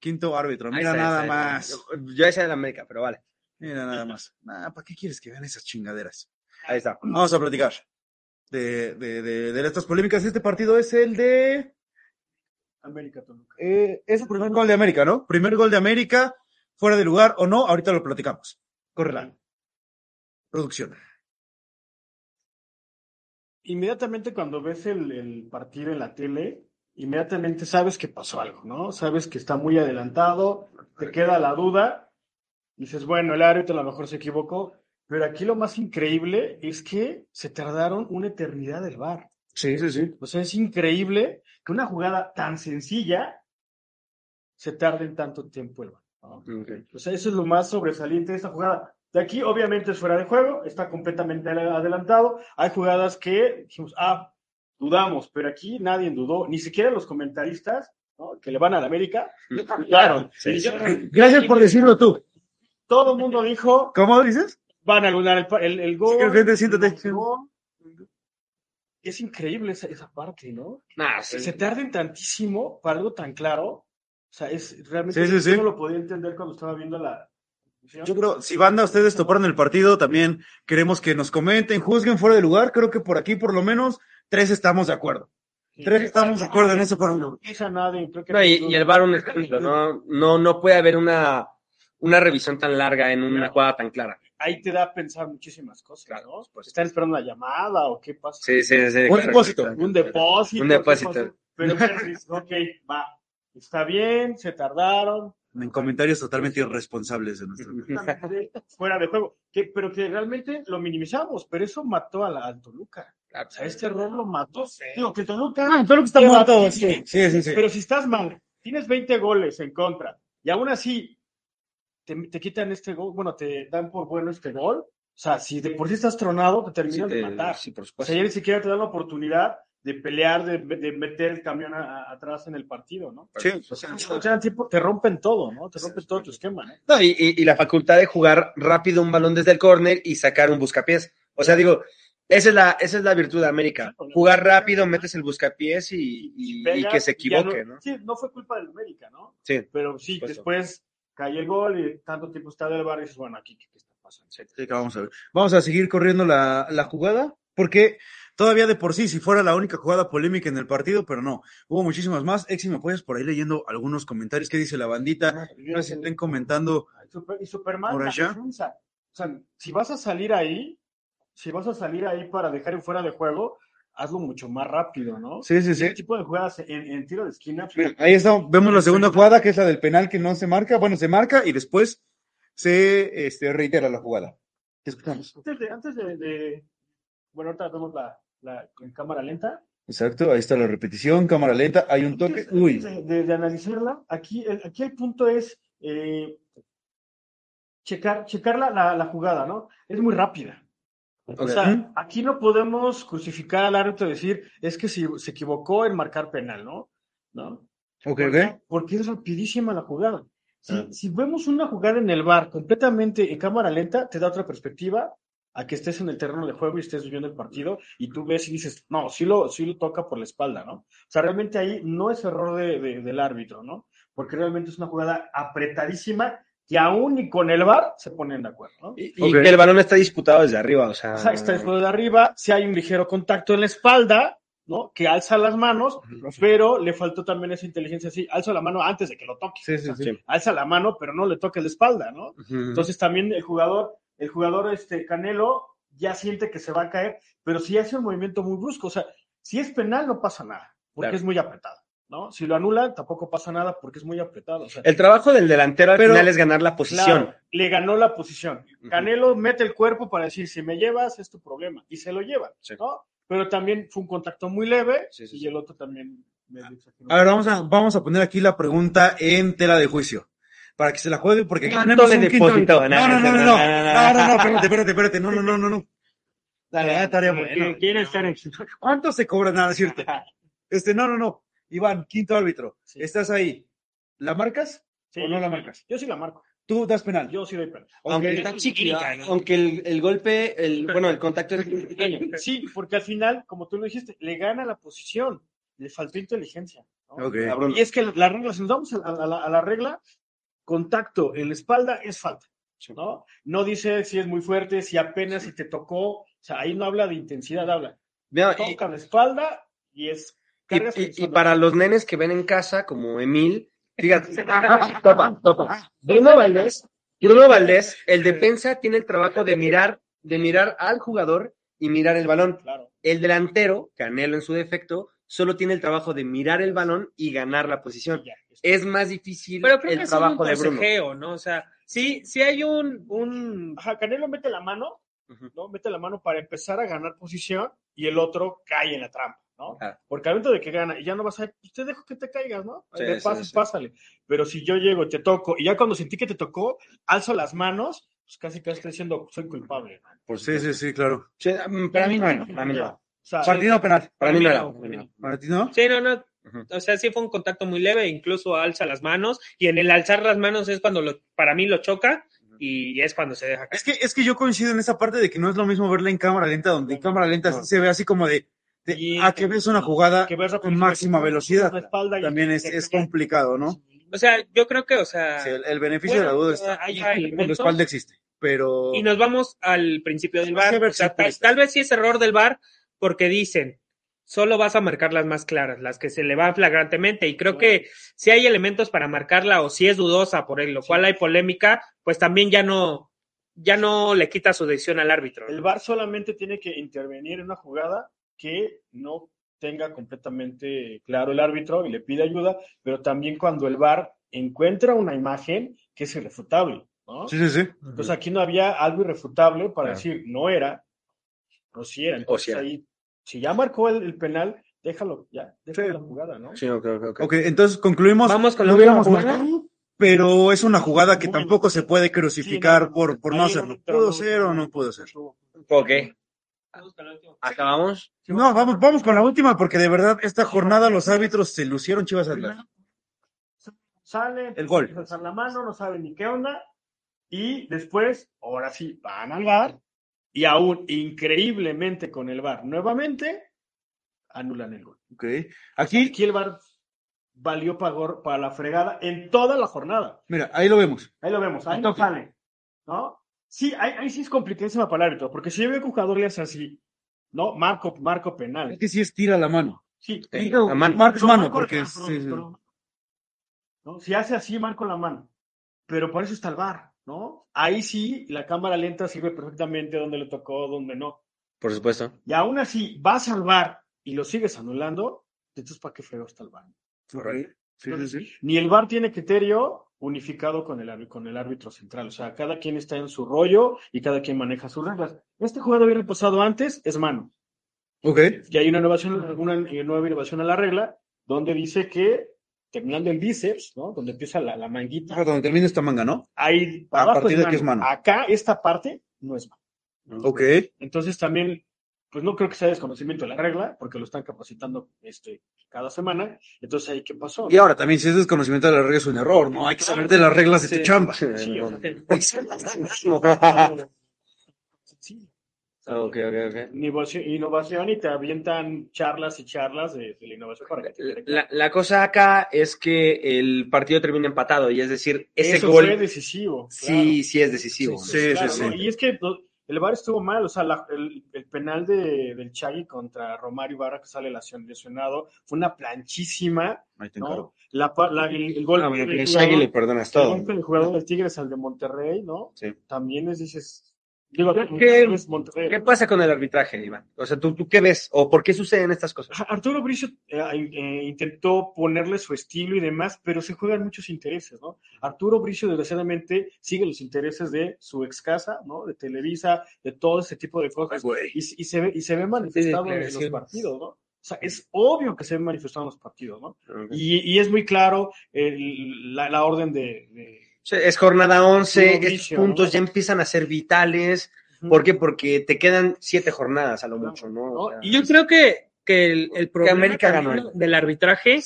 [SPEAKER 1] Quinto árbitro, mira
[SPEAKER 3] está,
[SPEAKER 1] nada más.
[SPEAKER 3] Yo, yo esa de la América, pero vale.
[SPEAKER 1] Mira nada más. Nah, ¿Para qué quieres que vean esas chingaderas?
[SPEAKER 3] Ahí está.
[SPEAKER 1] Vamos a platicar de, de, de, de estas polémicas. Este partido es el de
[SPEAKER 4] América Toluca.
[SPEAKER 1] Eh, es el primer gol de América, ¿no? Primer gol de América, fuera de lugar o no, ahorita lo platicamos. Correla. Producción.
[SPEAKER 4] Inmediatamente cuando ves el, el partido en la tele, inmediatamente sabes que pasó algo, ¿no? Sabes que está muy adelantado, te queda la duda, dices, bueno, el árbitro a lo mejor se equivocó, pero aquí lo más increíble es que se tardaron una eternidad del VAR.
[SPEAKER 1] Sí, sí, sí.
[SPEAKER 4] O sea, es increíble que una jugada tan sencilla se tarde en tanto tiempo el. ¿no? O sea, eso es lo más sobresaliente de esta jugada. De aquí, obviamente, es fuera de juego, está completamente adelantado. Hay jugadas que dijimos, ah, dudamos, pero aquí nadie dudó, ni siquiera los comentaristas ¿no? que le van a la América. Claro,
[SPEAKER 3] Sí, sí.
[SPEAKER 1] Gracias por decirlo tú.
[SPEAKER 4] todo el mundo dijo,
[SPEAKER 1] ¿Cómo dices?
[SPEAKER 4] Van a anular el, el, el gol.
[SPEAKER 1] Sí, gente, siéntate.
[SPEAKER 4] Es increíble esa, esa parte, ¿no?
[SPEAKER 3] Nah,
[SPEAKER 4] Se,
[SPEAKER 3] sí.
[SPEAKER 4] se tarden tantísimo para algo tan claro. O sea, es realmente
[SPEAKER 1] Sí, sí, sí.
[SPEAKER 4] yo no lo podía entender cuando estaba viendo la.
[SPEAKER 1] Yo creo, si banda ustedes toparon el partido, también queremos que nos comenten, juzguen fuera de lugar. Creo que por aquí, por lo menos, tres estamos de acuerdo. Tres estamos de acuerdo en eso,
[SPEAKER 4] que
[SPEAKER 3] No, y, y el VAR un escándalo, ¿no? No, no puede haber una, una revisión tan larga en una jugada tan clara.
[SPEAKER 4] Ahí te da a pensar muchísimas cosas,
[SPEAKER 3] Claro,
[SPEAKER 4] ¿no?
[SPEAKER 3] supuesto.
[SPEAKER 4] ¿Están esperando una llamada o qué pasa?
[SPEAKER 3] Sí, sí, sí.
[SPEAKER 1] Un
[SPEAKER 3] claro.
[SPEAKER 1] depósito.
[SPEAKER 4] Un depósito.
[SPEAKER 3] Un
[SPEAKER 4] ¿qué
[SPEAKER 3] depósito.
[SPEAKER 4] Pero pues, dices, ok, va, está bien, se tardaron,
[SPEAKER 1] En comentarios totalmente irresponsables de nuestro.
[SPEAKER 4] fuera de juego. Que, pero que realmente lo minimizamos, pero eso mató a la, al Toluca.
[SPEAKER 3] Claro.
[SPEAKER 4] O sea, este error lo mató. Digo, que Toluca.
[SPEAKER 1] Ah, que está muerto.
[SPEAKER 4] 15.
[SPEAKER 1] Sí, sí, sí.
[SPEAKER 4] Pero si estás mal, tienes 20 goles en contra y aún así te, te quitan este gol, bueno, te dan por bueno este gol. O sea, si de por sí estás tronado, te terminan
[SPEAKER 3] Sí,
[SPEAKER 4] de matar.
[SPEAKER 3] sí, por
[SPEAKER 4] O
[SPEAKER 3] supuesto.
[SPEAKER 4] sea, ya ni siquiera te dan la oportunidad de pelear, de, de meter el camión a- a- atrás en el partido, ¿no?
[SPEAKER 1] Sí.
[SPEAKER 4] O sea, o sea, tipo, te rompen todo, ¿no? Te rompen todo tu esquema, ¿no?
[SPEAKER 3] No, y, y- y la facultad de jugar rápido un balón desde el córner y sacar un buscapiés. O sea, digo, esa es la, esa es la virtud de América. Jugar rápido, metes el buscapiés y, y-
[SPEAKER 4] pega,
[SPEAKER 3] que se equivoque,
[SPEAKER 4] no,
[SPEAKER 3] ¿no?
[SPEAKER 4] Sí, no fue culpa del América, ¿no?
[SPEAKER 3] Sí.
[SPEAKER 4] Pero sí, después cae el gol y tanto tiempo está del bar y dices, bueno, aquí, ¿qué, qué está pasando?
[SPEAKER 1] Sí, que vamos a ver. Vamos a seguir corriendo la, la jugada, porque todavía de por sí, si fuera la única jugada polémica en el partido, pero no, hubo muchísimas más. Exi, ¿me puedes por ahí leyendo algunos comentarios? ¿Qué dice la bandita? No si estén comentando.
[SPEAKER 4] Super- y Superman,
[SPEAKER 1] ¿Por allá?
[SPEAKER 4] O sea, si vas a salir ahí, si vas a salir ahí para dejar en fuera de juego, hazlo mucho más rápido, ¿no?
[SPEAKER 1] Sí, sí, sí.
[SPEAKER 4] Ese tipo de jugadas en, en tiro de esquina.
[SPEAKER 1] Mira, ahí está, vemos la segunda jugada, que es la del penal que no se marca. Bueno, se marca y después se este, reitera la jugada. ¿Qué escuchamos?
[SPEAKER 4] Antes de, antes de, de- bueno, ahorita vemos la, la en cámara lenta.
[SPEAKER 1] Exacto, ahí está la repetición, cámara lenta, hay un toque. Uy,
[SPEAKER 4] de, de- de analizarla, aquí el, aquí el punto es eh, checar, checar la, la, la jugada, ¿no? Es muy rápida. O sea, aquí no podemos crucificar al árbitro y decir, es que si se equivocó en marcar penal, ¿no? ¿No?
[SPEAKER 1] ok,
[SPEAKER 4] ¿Por
[SPEAKER 1] ok.
[SPEAKER 4] qué? Porque es rapidísima la jugada. Si,
[SPEAKER 3] Ah.
[SPEAKER 4] si vemos una jugada en el bar completamente en cámara lenta, te da otra perspectiva a que estés en el terreno de juego y estés viviendo el partido y tú ves y dices, no, sí lo, sí lo toca por la espalda, ¿no? O sea, realmente ahí no es error de- de- del árbitro, ¿no? Porque realmente es una jugada apretadísima que aún y con el bar se ponen de acuerdo, ¿no?
[SPEAKER 3] Y, y que el balón está disputado desde arriba, o sea.
[SPEAKER 4] O sea, está el juego de arriba, si hay un ligero contacto en la espalda, ¿no? Que alza las manos, pero le faltó también esa inteligencia así, alza la mano antes de que lo toque.
[SPEAKER 1] Sí, sí,
[SPEAKER 4] O sea,
[SPEAKER 1] sí.
[SPEAKER 4] Alza la mano, pero no le toque la espalda, ¿no? Entonces también el jugador, el jugador este Canelo ya siente que se va a caer, pero si hace un movimiento muy brusco, o sea, si es penal no pasa nada, porque
[SPEAKER 3] Claro.
[SPEAKER 4] es muy apretado, ¿no? Si lo anulan tampoco pasa nada porque es muy apretado, o sea,
[SPEAKER 3] el trabajo del delantero al
[SPEAKER 1] Pero-
[SPEAKER 3] final es ganar la posición.
[SPEAKER 4] Claro, le ganó la posición. Canelo mete el cuerpo para decir, si me llevas, es tu problema. Y se lo lleva,
[SPEAKER 3] Sí.
[SPEAKER 4] ¿no? Pero también fue un contacto muy leve
[SPEAKER 3] Sí, sí,
[SPEAKER 4] y
[SPEAKER 3] sí.
[SPEAKER 4] el otro también me.
[SPEAKER 1] A ver, vamos a, vamos a poner aquí la pregunta en tela de juicio. Para que se la juegue, porque aquí
[SPEAKER 3] ¿Cuánto
[SPEAKER 1] tenemos
[SPEAKER 3] le
[SPEAKER 1] un quinto-
[SPEAKER 3] depositó?
[SPEAKER 1] No, no, no, no, no, no,
[SPEAKER 3] No, no, no,
[SPEAKER 1] no, no, no, espérate, espérate, espérate, no, no, no, no, no. Dale, ah, estaría bueno.
[SPEAKER 4] ¿Quién estar en
[SPEAKER 1] ¿Cuánto se cobra? Nada, es cierto. Este, no, no, no. Iván, quinto árbitro.
[SPEAKER 4] Sí.
[SPEAKER 1] Estás ahí. ¿La marcas
[SPEAKER 4] Sí,
[SPEAKER 1] o no la marcas?
[SPEAKER 4] Yo sí la marco.
[SPEAKER 1] Tú das penal.
[SPEAKER 4] Yo sí doy penal.
[SPEAKER 3] Aunque está chiquita, aunque el, el golpe, el, bueno, el contacto es pequeño.
[SPEAKER 4] Sí, porque al final, como tú lo dijiste, le gana la posición. Le faltó inteligencia. ¿no?
[SPEAKER 1] Ok.
[SPEAKER 3] Cabrón.
[SPEAKER 4] Y es que la regla, si nos vamos a, a la, a la regla, contacto en la espalda es falta. ¿no? no dice si es muy fuerte, si apenas si te tocó. O sea, ahí no habla de intensidad, habla.
[SPEAKER 3] Mira, y-
[SPEAKER 4] Toca la espalda y es
[SPEAKER 3] Y, para los nenes que ven en casa, como Emil, fíjate, topa, topa. Bruno Valdés, Bruno Valdés, el defensa tiene el trabajo de mirar, de mirar al jugador y mirar el balón.
[SPEAKER 4] Claro.
[SPEAKER 3] El delantero, Canelo en su defecto, solo tiene el trabajo de mirar el balón y ganar la posición.
[SPEAKER 4] Ya.
[SPEAKER 3] Es más difícil
[SPEAKER 2] Pero creo
[SPEAKER 3] el
[SPEAKER 2] que es
[SPEAKER 3] trabajo
[SPEAKER 2] un
[SPEAKER 3] de Bruno.
[SPEAKER 2] consejeo, ¿no? O sea, sí, sí hay un, un
[SPEAKER 4] Ajá, Canelo mete la mano. ¿no? Mete la mano para empezar a ganar posición y el otro cae en la trampa, ¿no?
[SPEAKER 3] Ah.
[SPEAKER 4] Porque al momento de que gana, y ya no vas a, pues te dejo que te caigas, ¿no?
[SPEAKER 3] Sí,
[SPEAKER 4] De
[SPEAKER 3] sí, sí.
[SPEAKER 4] pásale. Pero si yo llego, te toco, y ya cuando sentí que te tocó, alzo las manos, pues casi casi estoy diciendo, soy culpable. ¿no?
[SPEAKER 3] Por
[SPEAKER 1] Sí, sí, sí, claro.
[SPEAKER 3] Mm, para mí no era, para mí no era.
[SPEAKER 4] O sea,
[SPEAKER 1] Partido penal.
[SPEAKER 3] Para mí no era.
[SPEAKER 2] no, para mí no.
[SPEAKER 1] ¿Para ti no?
[SPEAKER 2] Sí, no, no. O sea, sí fue un contacto muy leve, incluso alza las manos, y en el alzar las manos es cuando lo, para mí lo choca y es cuando se deja caer.
[SPEAKER 1] Es que, es que yo coincido en esa parte de que no es lo mismo verla en cámara lenta, donde en cámara lenta se ve así como de,
[SPEAKER 4] Y-
[SPEAKER 1] a que ves una jugada
[SPEAKER 4] que ves
[SPEAKER 1] con máxima velocidad. También es, es complicado, ¿no?
[SPEAKER 2] O sea, yo creo que, o sea,
[SPEAKER 1] Sí, el, el beneficio de la duda está.
[SPEAKER 2] hay
[SPEAKER 1] Y
[SPEAKER 2] elementos.
[SPEAKER 1] la espalda existe, pero.
[SPEAKER 2] y nos vamos al principio del
[SPEAKER 1] Hay ver
[SPEAKER 2] O sea, tal, vez sí es error del bar porque dicen, solo vas a marcar las más claras, las que se le van flagrantemente. Y creo que si hay elementos para marcarla o si es dudosa, por lo cual hay polémica, pues también ya no, ya no le quita su decisión al árbitro.
[SPEAKER 4] El VAR solamente tiene que intervenir en una jugada que no tenga completamente claro el árbitro y le pide ayuda, pero también cuando el VAR encuentra una imagen que es irrefutable, ¿no?
[SPEAKER 1] Sí, sí, sí.
[SPEAKER 4] Entonces aquí no había algo irrefutable para
[SPEAKER 3] Claro.
[SPEAKER 4] decir no era, no si era. Entonces
[SPEAKER 3] era.
[SPEAKER 4] ahí, si ya marcó el, el penal, déjalo, ya, déjalo
[SPEAKER 1] Sí.
[SPEAKER 4] la jugada, ¿no?
[SPEAKER 3] Sí, ok, ok, ok.
[SPEAKER 1] Ok, entonces concluimos.
[SPEAKER 2] Vamos con
[SPEAKER 1] lo
[SPEAKER 2] la
[SPEAKER 1] hubiéramos marcado, pero es una jugada que
[SPEAKER 4] Muy
[SPEAKER 1] tampoco se puede
[SPEAKER 4] Sí,
[SPEAKER 1] crucificar
[SPEAKER 4] no,
[SPEAKER 1] por, por no hacerlo. ¿Pudo
[SPEAKER 4] no-
[SPEAKER 1] ser o no pudo ser?
[SPEAKER 3] Ok, acabamos.
[SPEAKER 1] No, vamos, vamos con la última, porque de verdad esta jornada los árbitros se lucieron Chivas Atlas.
[SPEAKER 4] Sale,
[SPEAKER 1] El gol.
[SPEAKER 4] la mano, no sabe ni qué onda, y después, ahora sí, van al VAR, y aún increíblemente con el VAR, nuevamente, anulan el gol.
[SPEAKER 1] Ok. Aquí,
[SPEAKER 4] Aquí el VAR valió pagor para la fregada en toda la jornada.
[SPEAKER 1] mira, ahí lo vemos.
[SPEAKER 4] Ahí lo vemos, ahí no sale, ¿no? Sí, ahí, ahí sí es complicadísima para el árbitro, porque si yo veo que un jugador le hace así, ¿no? Marco, marco penal.
[SPEAKER 1] Es que sí estira la mano.
[SPEAKER 4] Sí,
[SPEAKER 1] Digo,
[SPEAKER 3] la mano.
[SPEAKER 1] Marcos
[SPEAKER 4] Pero
[SPEAKER 1] mano,
[SPEAKER 4] marco-
[SPEAKER 1] porque es-
[SPEAKER 4] perdón,
[SPEAKER 1] sí, sí.
[SPEAKER 4] perdón. ¿No? Si hace así, marco la mano. Pero por eso está el VAR, ¿no? Ahí sí, la cámara lenta sirve perfectamente donde le tocó, donde no.
[SPEAKER 3] Por supuesto.
[SPEAKER 4] Y aún así, vas al VAR y lo sigues anulando, entonces ¿para qué fregó está el VAR?
[SPEAKER 1] Correcto. Sí, sí, sí.
[SPEAKER 4] Ni el VAR tiene criterio unificado con el, con el árbitro central. O sea, cada quien está en su rollo y cada quien maneja sus reglas. Este jugador había reposado antes, es mano.
[SPEAKER 1] Ok.
[SPEAKER 4] Y hay una innovación, una nueva innovación a la regla, donde dice que terminando el bíceps, ¿no? Donde empieza la, la manguita,
[SPEAKER 1] Ah, Donde termina esta manga, ¿no?
[SPEAKER 4] ahí
[SPEAKER 1] A
[SPEAKER 4] abajo
[SPEAKER 1] partir de que es mano.
[SPEAKER 4] Acá, esta parte no es mano.
[SPEAKER 1] Ok.
[SPEAKER 4] Entonces también, pues no creo que sea desconocimiento de la regla, porque lo están capacitando este, cada semana. Entonces ahí, ¿qué pasó?
[SPEAKER 1] Y ahora también, si es desconocimiento de la regla, es un error, ¿no? Hay que saber de las reglas de
[SPEAKER 3] Sí.
[SPEAKER 1] tu chamba.
[SPEAKER 4] Sí, o sea, sí.
[SPEAKER 3] Ok, ok, ok.
[SPEAKER 4] Innovación, innovación y te avientan charlas y charlas de, de la innovación para que te.
[SPEAKER 3] La, la cosa acá es que el partido termina empatado y es decir, ese
[SPEAKER 4] Eso
[SPEAKER 3] gol
[SPEAKER 4] decisivo.
[SPEAKER 3] sí, sí es decisivo.
[SPEAKER 1] Sí, sí,
[SPEAKER 4] claro,
[SPEAKER 1] sí.
[SPEAKER 4] ¿no? Y es que no, el VAR estuvo mal, o sea, la- el, el penal de, del Chagui contra Romario Ibarra que sale lesion- lesionado fue una planchísima,
[SPEAKER 1] Ahí te
[SPEAKER 4] ¿no? La, pa- la- el, el gol
[SPEAKER 3] Ah, a
[SPEAKER 4] jugador-
[SPEAKER 3] Shaggy le perdonas
[SPEAKER 4] el
[SPEAKER 3] todo.
[SPEAKER 4] golpe del jugador del Tigres al de Monterrey, ¿no?
[SPEAKER 3] Sí.
[SPEAKER 4] También es, dices, digo,
[SPEAKER 3] ¿Qué-
[SPEAKER 4] es Monterrey.
[SPEAKER 3] ¿Qué pasa con el arbitraje, Iván? O sea, ¿tú, tú qué ves? ¿O por qué suceden estas cosas?
[SPEAKER 4] Arturo Bricio eh, eh, intentó ponerle su estilo y demás, pero se juegan muchos intereses, ¿no? Arturo Bricio, desgraciadamente, sigue los intereses de su ex casa, ¿no? De Televisa, de todo ese tipo de cosas. Y, y se ve, y se ve manifestado en los partidos, ¿no? O sea, es obvio que se ve manifestado en los partidos, ¿no? Y, y es muy claro el- la, la orden de...
[SPEAKER 3] Es jornada 11,
[SPEAKER 4] Puro
[SPEAKER 3] estos puntos
[SPEAKER 4] ¿no?
[SPEAKER 3] ya empiezan a ser vitales. ¿Por qué? Porque te quedan siete jornadas a lo mucho, ¿no? O sea,
[SPEAKER 2] Y yo creo que, que el, el problema
[SPEAKER 3] América
[SPEAKER 2] también
[SPEAKER 3] ganó.
[SPEAKER 2] del arbitraje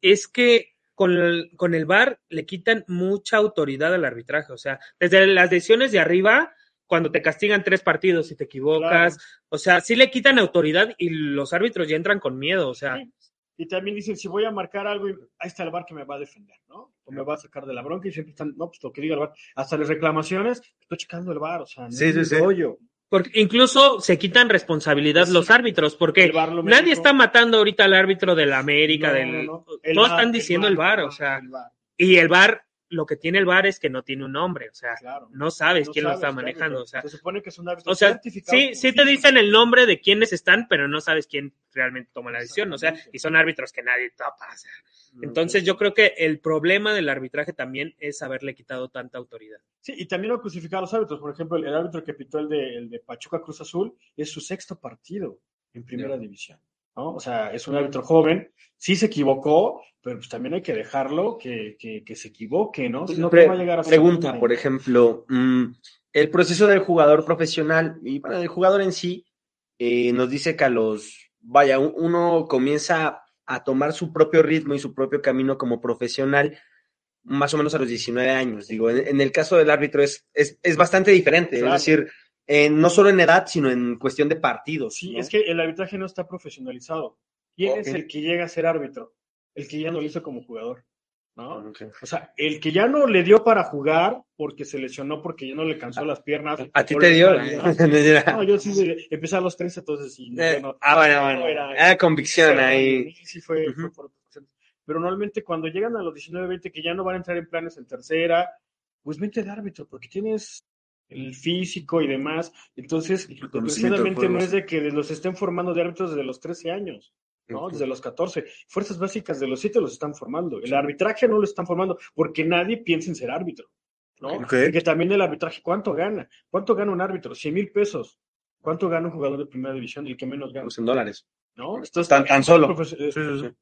[SPEAKER 2] es que con el, con el VAR le quitan mucha autoridad al arbitraje. O sea, desde las decisiones de arriba, cuando te castigan tres partidos y te equivocas, o sea, sí le quitan autoridad y los árbitros ya entran con miedo. O sea,
[SPEAKER 4] Sí. Y también dicen, si voy a marcar algo, ahí está el bar que me va a defender, ¿no? O me va a sacar de la bronca y siempre están, no, pues lo que diga el bar. Hasta las reclamaciones, estoy checando el bar, o sea, no
[SPEAKER 1] Sí, sí, sí.
[SPEAKER 4] rollo.
[SPEAKER 2] Porque incluso se quitan responsabilidad los árbitros, porque nadie está matando ahorita al árbitro de la América,
[SPEAKER 4] No,
[SPEAKER 2] del...
[SPEAKER 4] no, no.
[SPEAKER 2] Todos
[SPEAKER 4] VAR,
[SPEAKER 2] están diciendo el VAR, o sea,
[SPEAKER 4] el VAR,
[SPEAKER 2] y el VAR, lo que tiene el VAR es que no tiene un nombre, o sea,
[SPEAKER 4] claro.
[SPEAKER 2] no sabes
[SPEAKER 4] No
[SPEAKER 2] quién lo está manejando, o sea,
[SPEAKER 4] Se supone que son árbitros
[SPEAKER 2] o sea, sí, sí te dicen el nombre de quiénes están, pero no sabes quién realmente toma la decisión, o sea, y son árbitros que nadie topa, o sea. Entonces yo creo que el problema del arbitraje también es haberle quitado tanta autoridad.
[SPEAKER 4] Sí, y también lo crucificar a los árbitros. Por ejemplo, el, el árbitro que pitó el de, el de Pachuca Cruz Azul es su sexto partido en primera división. ¿No? O sea, es un árbitro joven, sí se equivocó, pero pues también hay que dejarlo que, que, que se equivoque, ¿no? Si no,
[SPEAKER 3] Pre-
[SPEAKER 4] ¿cómo va a llegar a ser
[SPEAKER 3] pregunta,
[SPEAKER 4] un-
[SPEAKER 3] por ejemplo, mm, el proceso del jugador profesional y bueno, el jugador en sí eh, nos dice que a los, vaya, un- uno comienza a tomar su propio ritmo y su propio camino como profesional más o menos a los 19 años. Digo, en, en el caso del árbitro es, es, es bastante diferente,
[SPEAKER 4] Claro.
[SPEAKER 3] es decir, no solo en edad, sino en cuestión de partidos.
[SPEAKER 4] Sí,
[SPEAKER 3] ¿no?
[SPEAKER 4] es que el arbitraje no está profesionalizado. ¿Quién es el que llega a ser árbitro? El que ya no lo hizo como jugador, ¿no?
[SPEAKER 3] Ok.
[SPEAKER 4] O sea, el que ya no le dio para jugar porque se lesionó, porque ya no le cansó las piernas.
[SPEAKER 3] A ti te dio.
[SPEAKER 4] No, yo sí empecé a los 30, entonces
[SPEAKER 3] Eh,
[SPEAKER 4] no-
[SPEAKER 3] ah, bueno,
[SPEAKER 4] no
[SPEAKER 3] bueno.
[SPEAKER 4] era-
[SPEAKER 3] Ah, convicción ahí.
[SPEAKER 4] Sí, fue, fue por. Pero normalmente cuando llegan a los 19, 20, que ya no van a entrar en planes en tercera, pues vente de árbitro, porque tienes el físico y demás. Entonces, desgraciadamente
[SPEAKER 1] juego,
[SPEAKER 4] no es de que los estén formando de árbitros desde los 13 años. ¿no? Desde los 14. Fuerzas básicas de los 7 los están formando. El arbitraje no lo están formando porque nadie piensa en ser árbitro. ¿no? Porque también el arbitraje, ¿cuánto gana? ¿Cuánto gana un árbitro? 100 mil pesos. ¿Cuánto gana un jugador de primera división? El que menos gana.
[SPEAKER 3] Pues en dólares.
[SPEAKER 4] ¿no? Entonces,
[SPEAKER 3] Tan- tan solo.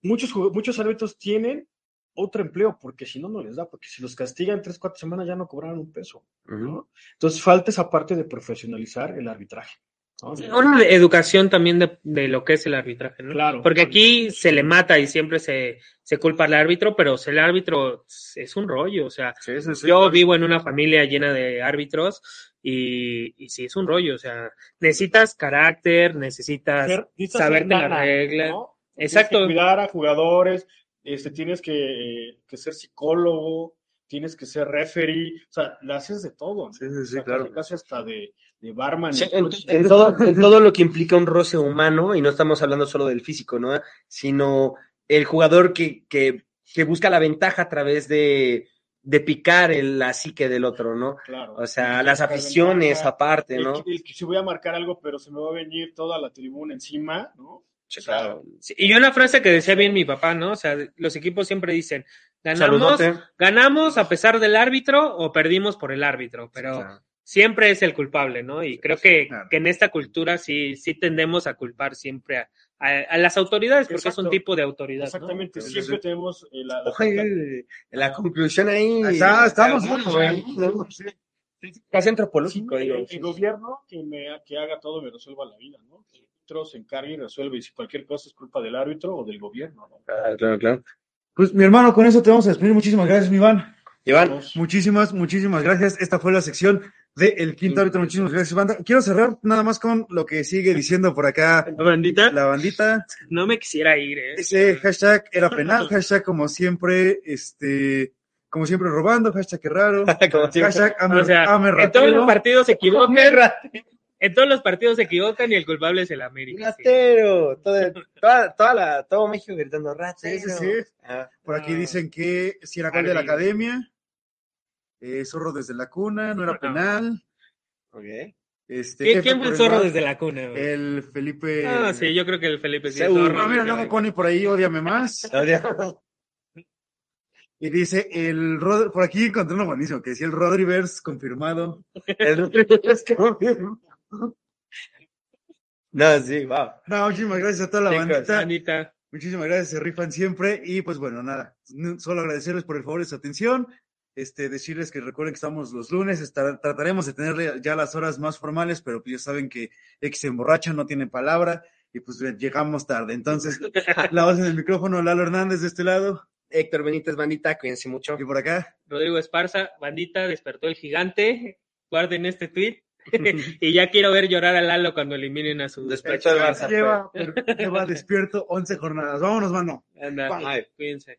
[SPEAKER 4] Muchos, muchos árbitros tienen otro empleo porque si no, no les da, porque si los castigan tres, cuatro semanas ya no cobraron un peso. ¿no? Entonces falta esa parte de profesionalizar el arbitraje. ¿no?
[SPEAKER 2] Una de educación también de, de lo que es el arbitraje, ¿no?
[SPEAKER 4] Claro.
[SPEAKER 2] Porque aquí se le mata y siempre se, se culpa al árbitro, pero el árbitro es un rollo, o sea,
[SPEAKER 1] Sí, sí, sí,
[SPEAKER 2] yo
[SPEAKER 1] claro.
[SPEAKER 2] vivo en una familia llena de árbitros y, y sí es un rollo, o sea, necesitas carácter, necesitas
[SPEAKER 4] necesitas
[SPEAKER 2] saberte las reglas.
[SPEAKER 4] ¿no?
[SPEAKER 2] Exacto.
[SPEAKER 4] Cuidar a jugadores, este, tienes que, eh, que ser psicólogo, tienes que ser referee, o sea, le haces de todo. ¿no?
[SPEAKER 1] Sí, sí,
[SPEAKER 4] O
[SPEAKER 1] sí,
[SPEAKER 4] sea,
[SPEAKER 1] claro.
[SPEAKER 4] casi- hasta de, de barman.
[SPEAKER 3] Sí,
[SPEAKER 4] y-
[SPEAKER 3] en, en todo, en todo lo que implica un roce humano, y no estamos hablando solo del físico, ¿no? Sino el jugador que, que, que busca la ventaja a través de, de picar el, la psique del otro, ¿no?
[SPEAKER 4] Claro.
[SPEAKER 3] O sea, las aficiones
[SPEAKER 4] ventaja,
[SPEAKER 3] aparte,
[SPEAKER 4] el,
[SPEAKER 3] ¿no?
[SPEAKER 4] el que si voy a marcar algo, pero se me va a venir toda la tribuna encima, ¿no?
[SPEAKER 3] Sí, claro.
[SPEAKER 2] Sí, y una frase que decía bien mi papá, ¿no? O sea, los equipos siempre dicen, ganamos,
[SPEAKER 3] Saludote.
[SPEAKER 2] ganamos a pesar del árbitro o perdimos por el árbitro, pero
[SPEAKER 3] Claro.
[SPEAKER 2] siempre es el culpable, ¿no? Y creo que,
[SPEAKER 1] Claro.
[SPEAKER 2] que en esta cultura sí, sí tendemos a culpar siempre a, a- a las autoridades, porque es un tipo de autoridad.
[SPEAKER 4] Exactamente, siempre
[SPEAKER 1] sí.
[SPEAKER 4] tenemos eh, la, la-
[SPEAKER 3] Oye, la conclusión ahí.
[SPEAKER 1] Está, estamos
[SPEAKER 3] Casi antropológico,
[SPEAKER 4] Sí,
[SPEAKER 3] digo.
[SPEAKER 4] el, el gobierno que, me, que haga todo me resuelva la vida, ¿no? Que árbitro se encargue y resuelve, y si cualquier cosa es culpa del árbitro o del gobierno, ¿no?
[SPEAKER 3] Claro, claro, claro.
[SPEAKER 1] Pues mi hermano, con eso te vamos a despedir. Muchísimas gracias, mi Iván.
[SPEAKER 3] Iván,
[SPEAKER 1] Muchísimas, muchísimas gracias. Esta fue la sección de El Quinto Árbitro. Muchísimas gracias, banda. Quiero cerrar nada más con lo que sigue diciendo por acá
[SPEAKER 2] La bandita,
[SPEAKER 1] la bandita.
[SPEAKER 2] no me quisiera ir, ¿eh?
[SPEAKER 1] Ese hashtag era penal, hashtag como siempre, este, como siempre robando, hashtag que raro,
[SPEAKER 3] como
[SPEAKER 1] hashtag ame,
[SPEAKER 2] O sea,
[SPEAKER 1] ame
[SPEAKER 2] en todos los partidos se equivocan, en todos los partidos se equivocan y el culpable es el América. sí.
[SPEAKER 3] Ratero. Todo, toda, toda la, todo México gritando ratero.
[SPEAKER 1] Sí, sí, sí.
[SPEAKER 3] Ah,
[SPEAKER 1] Por aquí dicen que si era gol de la academia, eh, zorro desde la cuna, no era penal.
[SPEAKER 3] ok.
[SPEAKER 1] Este,
[SPEAKER 2] ¿Quién, quién fue el zorro desde la cuna? güey?
[SPEAKER 1] El Felipe.
[SPEAKER 2] Ah, sí, yo creo que el Felipe sí es
[SPEAKER 3] Seguro.
[SPEAKER 2] zorro.
[SPEAKER 1] Ah, mira, luego por ahí, ódiame más. Y dice, el Rod- por aquí encontré uno buenísimo, que decía el Rodrivers confirmado.
[SPEAKER 3] El- es como- No, sí, wow.
[SPEAKER 1] No, muchísimas gracias a toda la
[SPEAKER 3] Chicos,
[SPEAKER 1] bandita.
[SPEAKER 2] Anita,
[SPEAKER 1] Muchísimas gracias, se rifan siempre. Y pues bueno, nada, solo agradecerles por el favor de su atención. Este, decirles que recuerden que estamos los lunes, estar- trataremos de tener ya las horas más formales, pero pues ya saben que X se emborracha, no tiene palabra, y pues llegamos tarde. Entonces, la voz en el micrófono, Lalo Hernández de este lado,
[SPEAKER 3] Héctor Benítez, bandita, cuídense mucho.
[SPEAKER 1] y por acá.
[SPEAKER 2] Rodrigo Esparza, bandita, despertó el gigante. Guarden este tweet. y ya quiero ver llorar a Lalo cuando eliminen a su
[SPEAKER 3] Despertó el Barça.
[SPEAKER 1] Lleva, lleva despierto 11 jornadas. Vámonos, mano.
[SPEAKER 2] Anda,
[SPEAKER 3] Bye.
[SPEAKER 2] cuídense.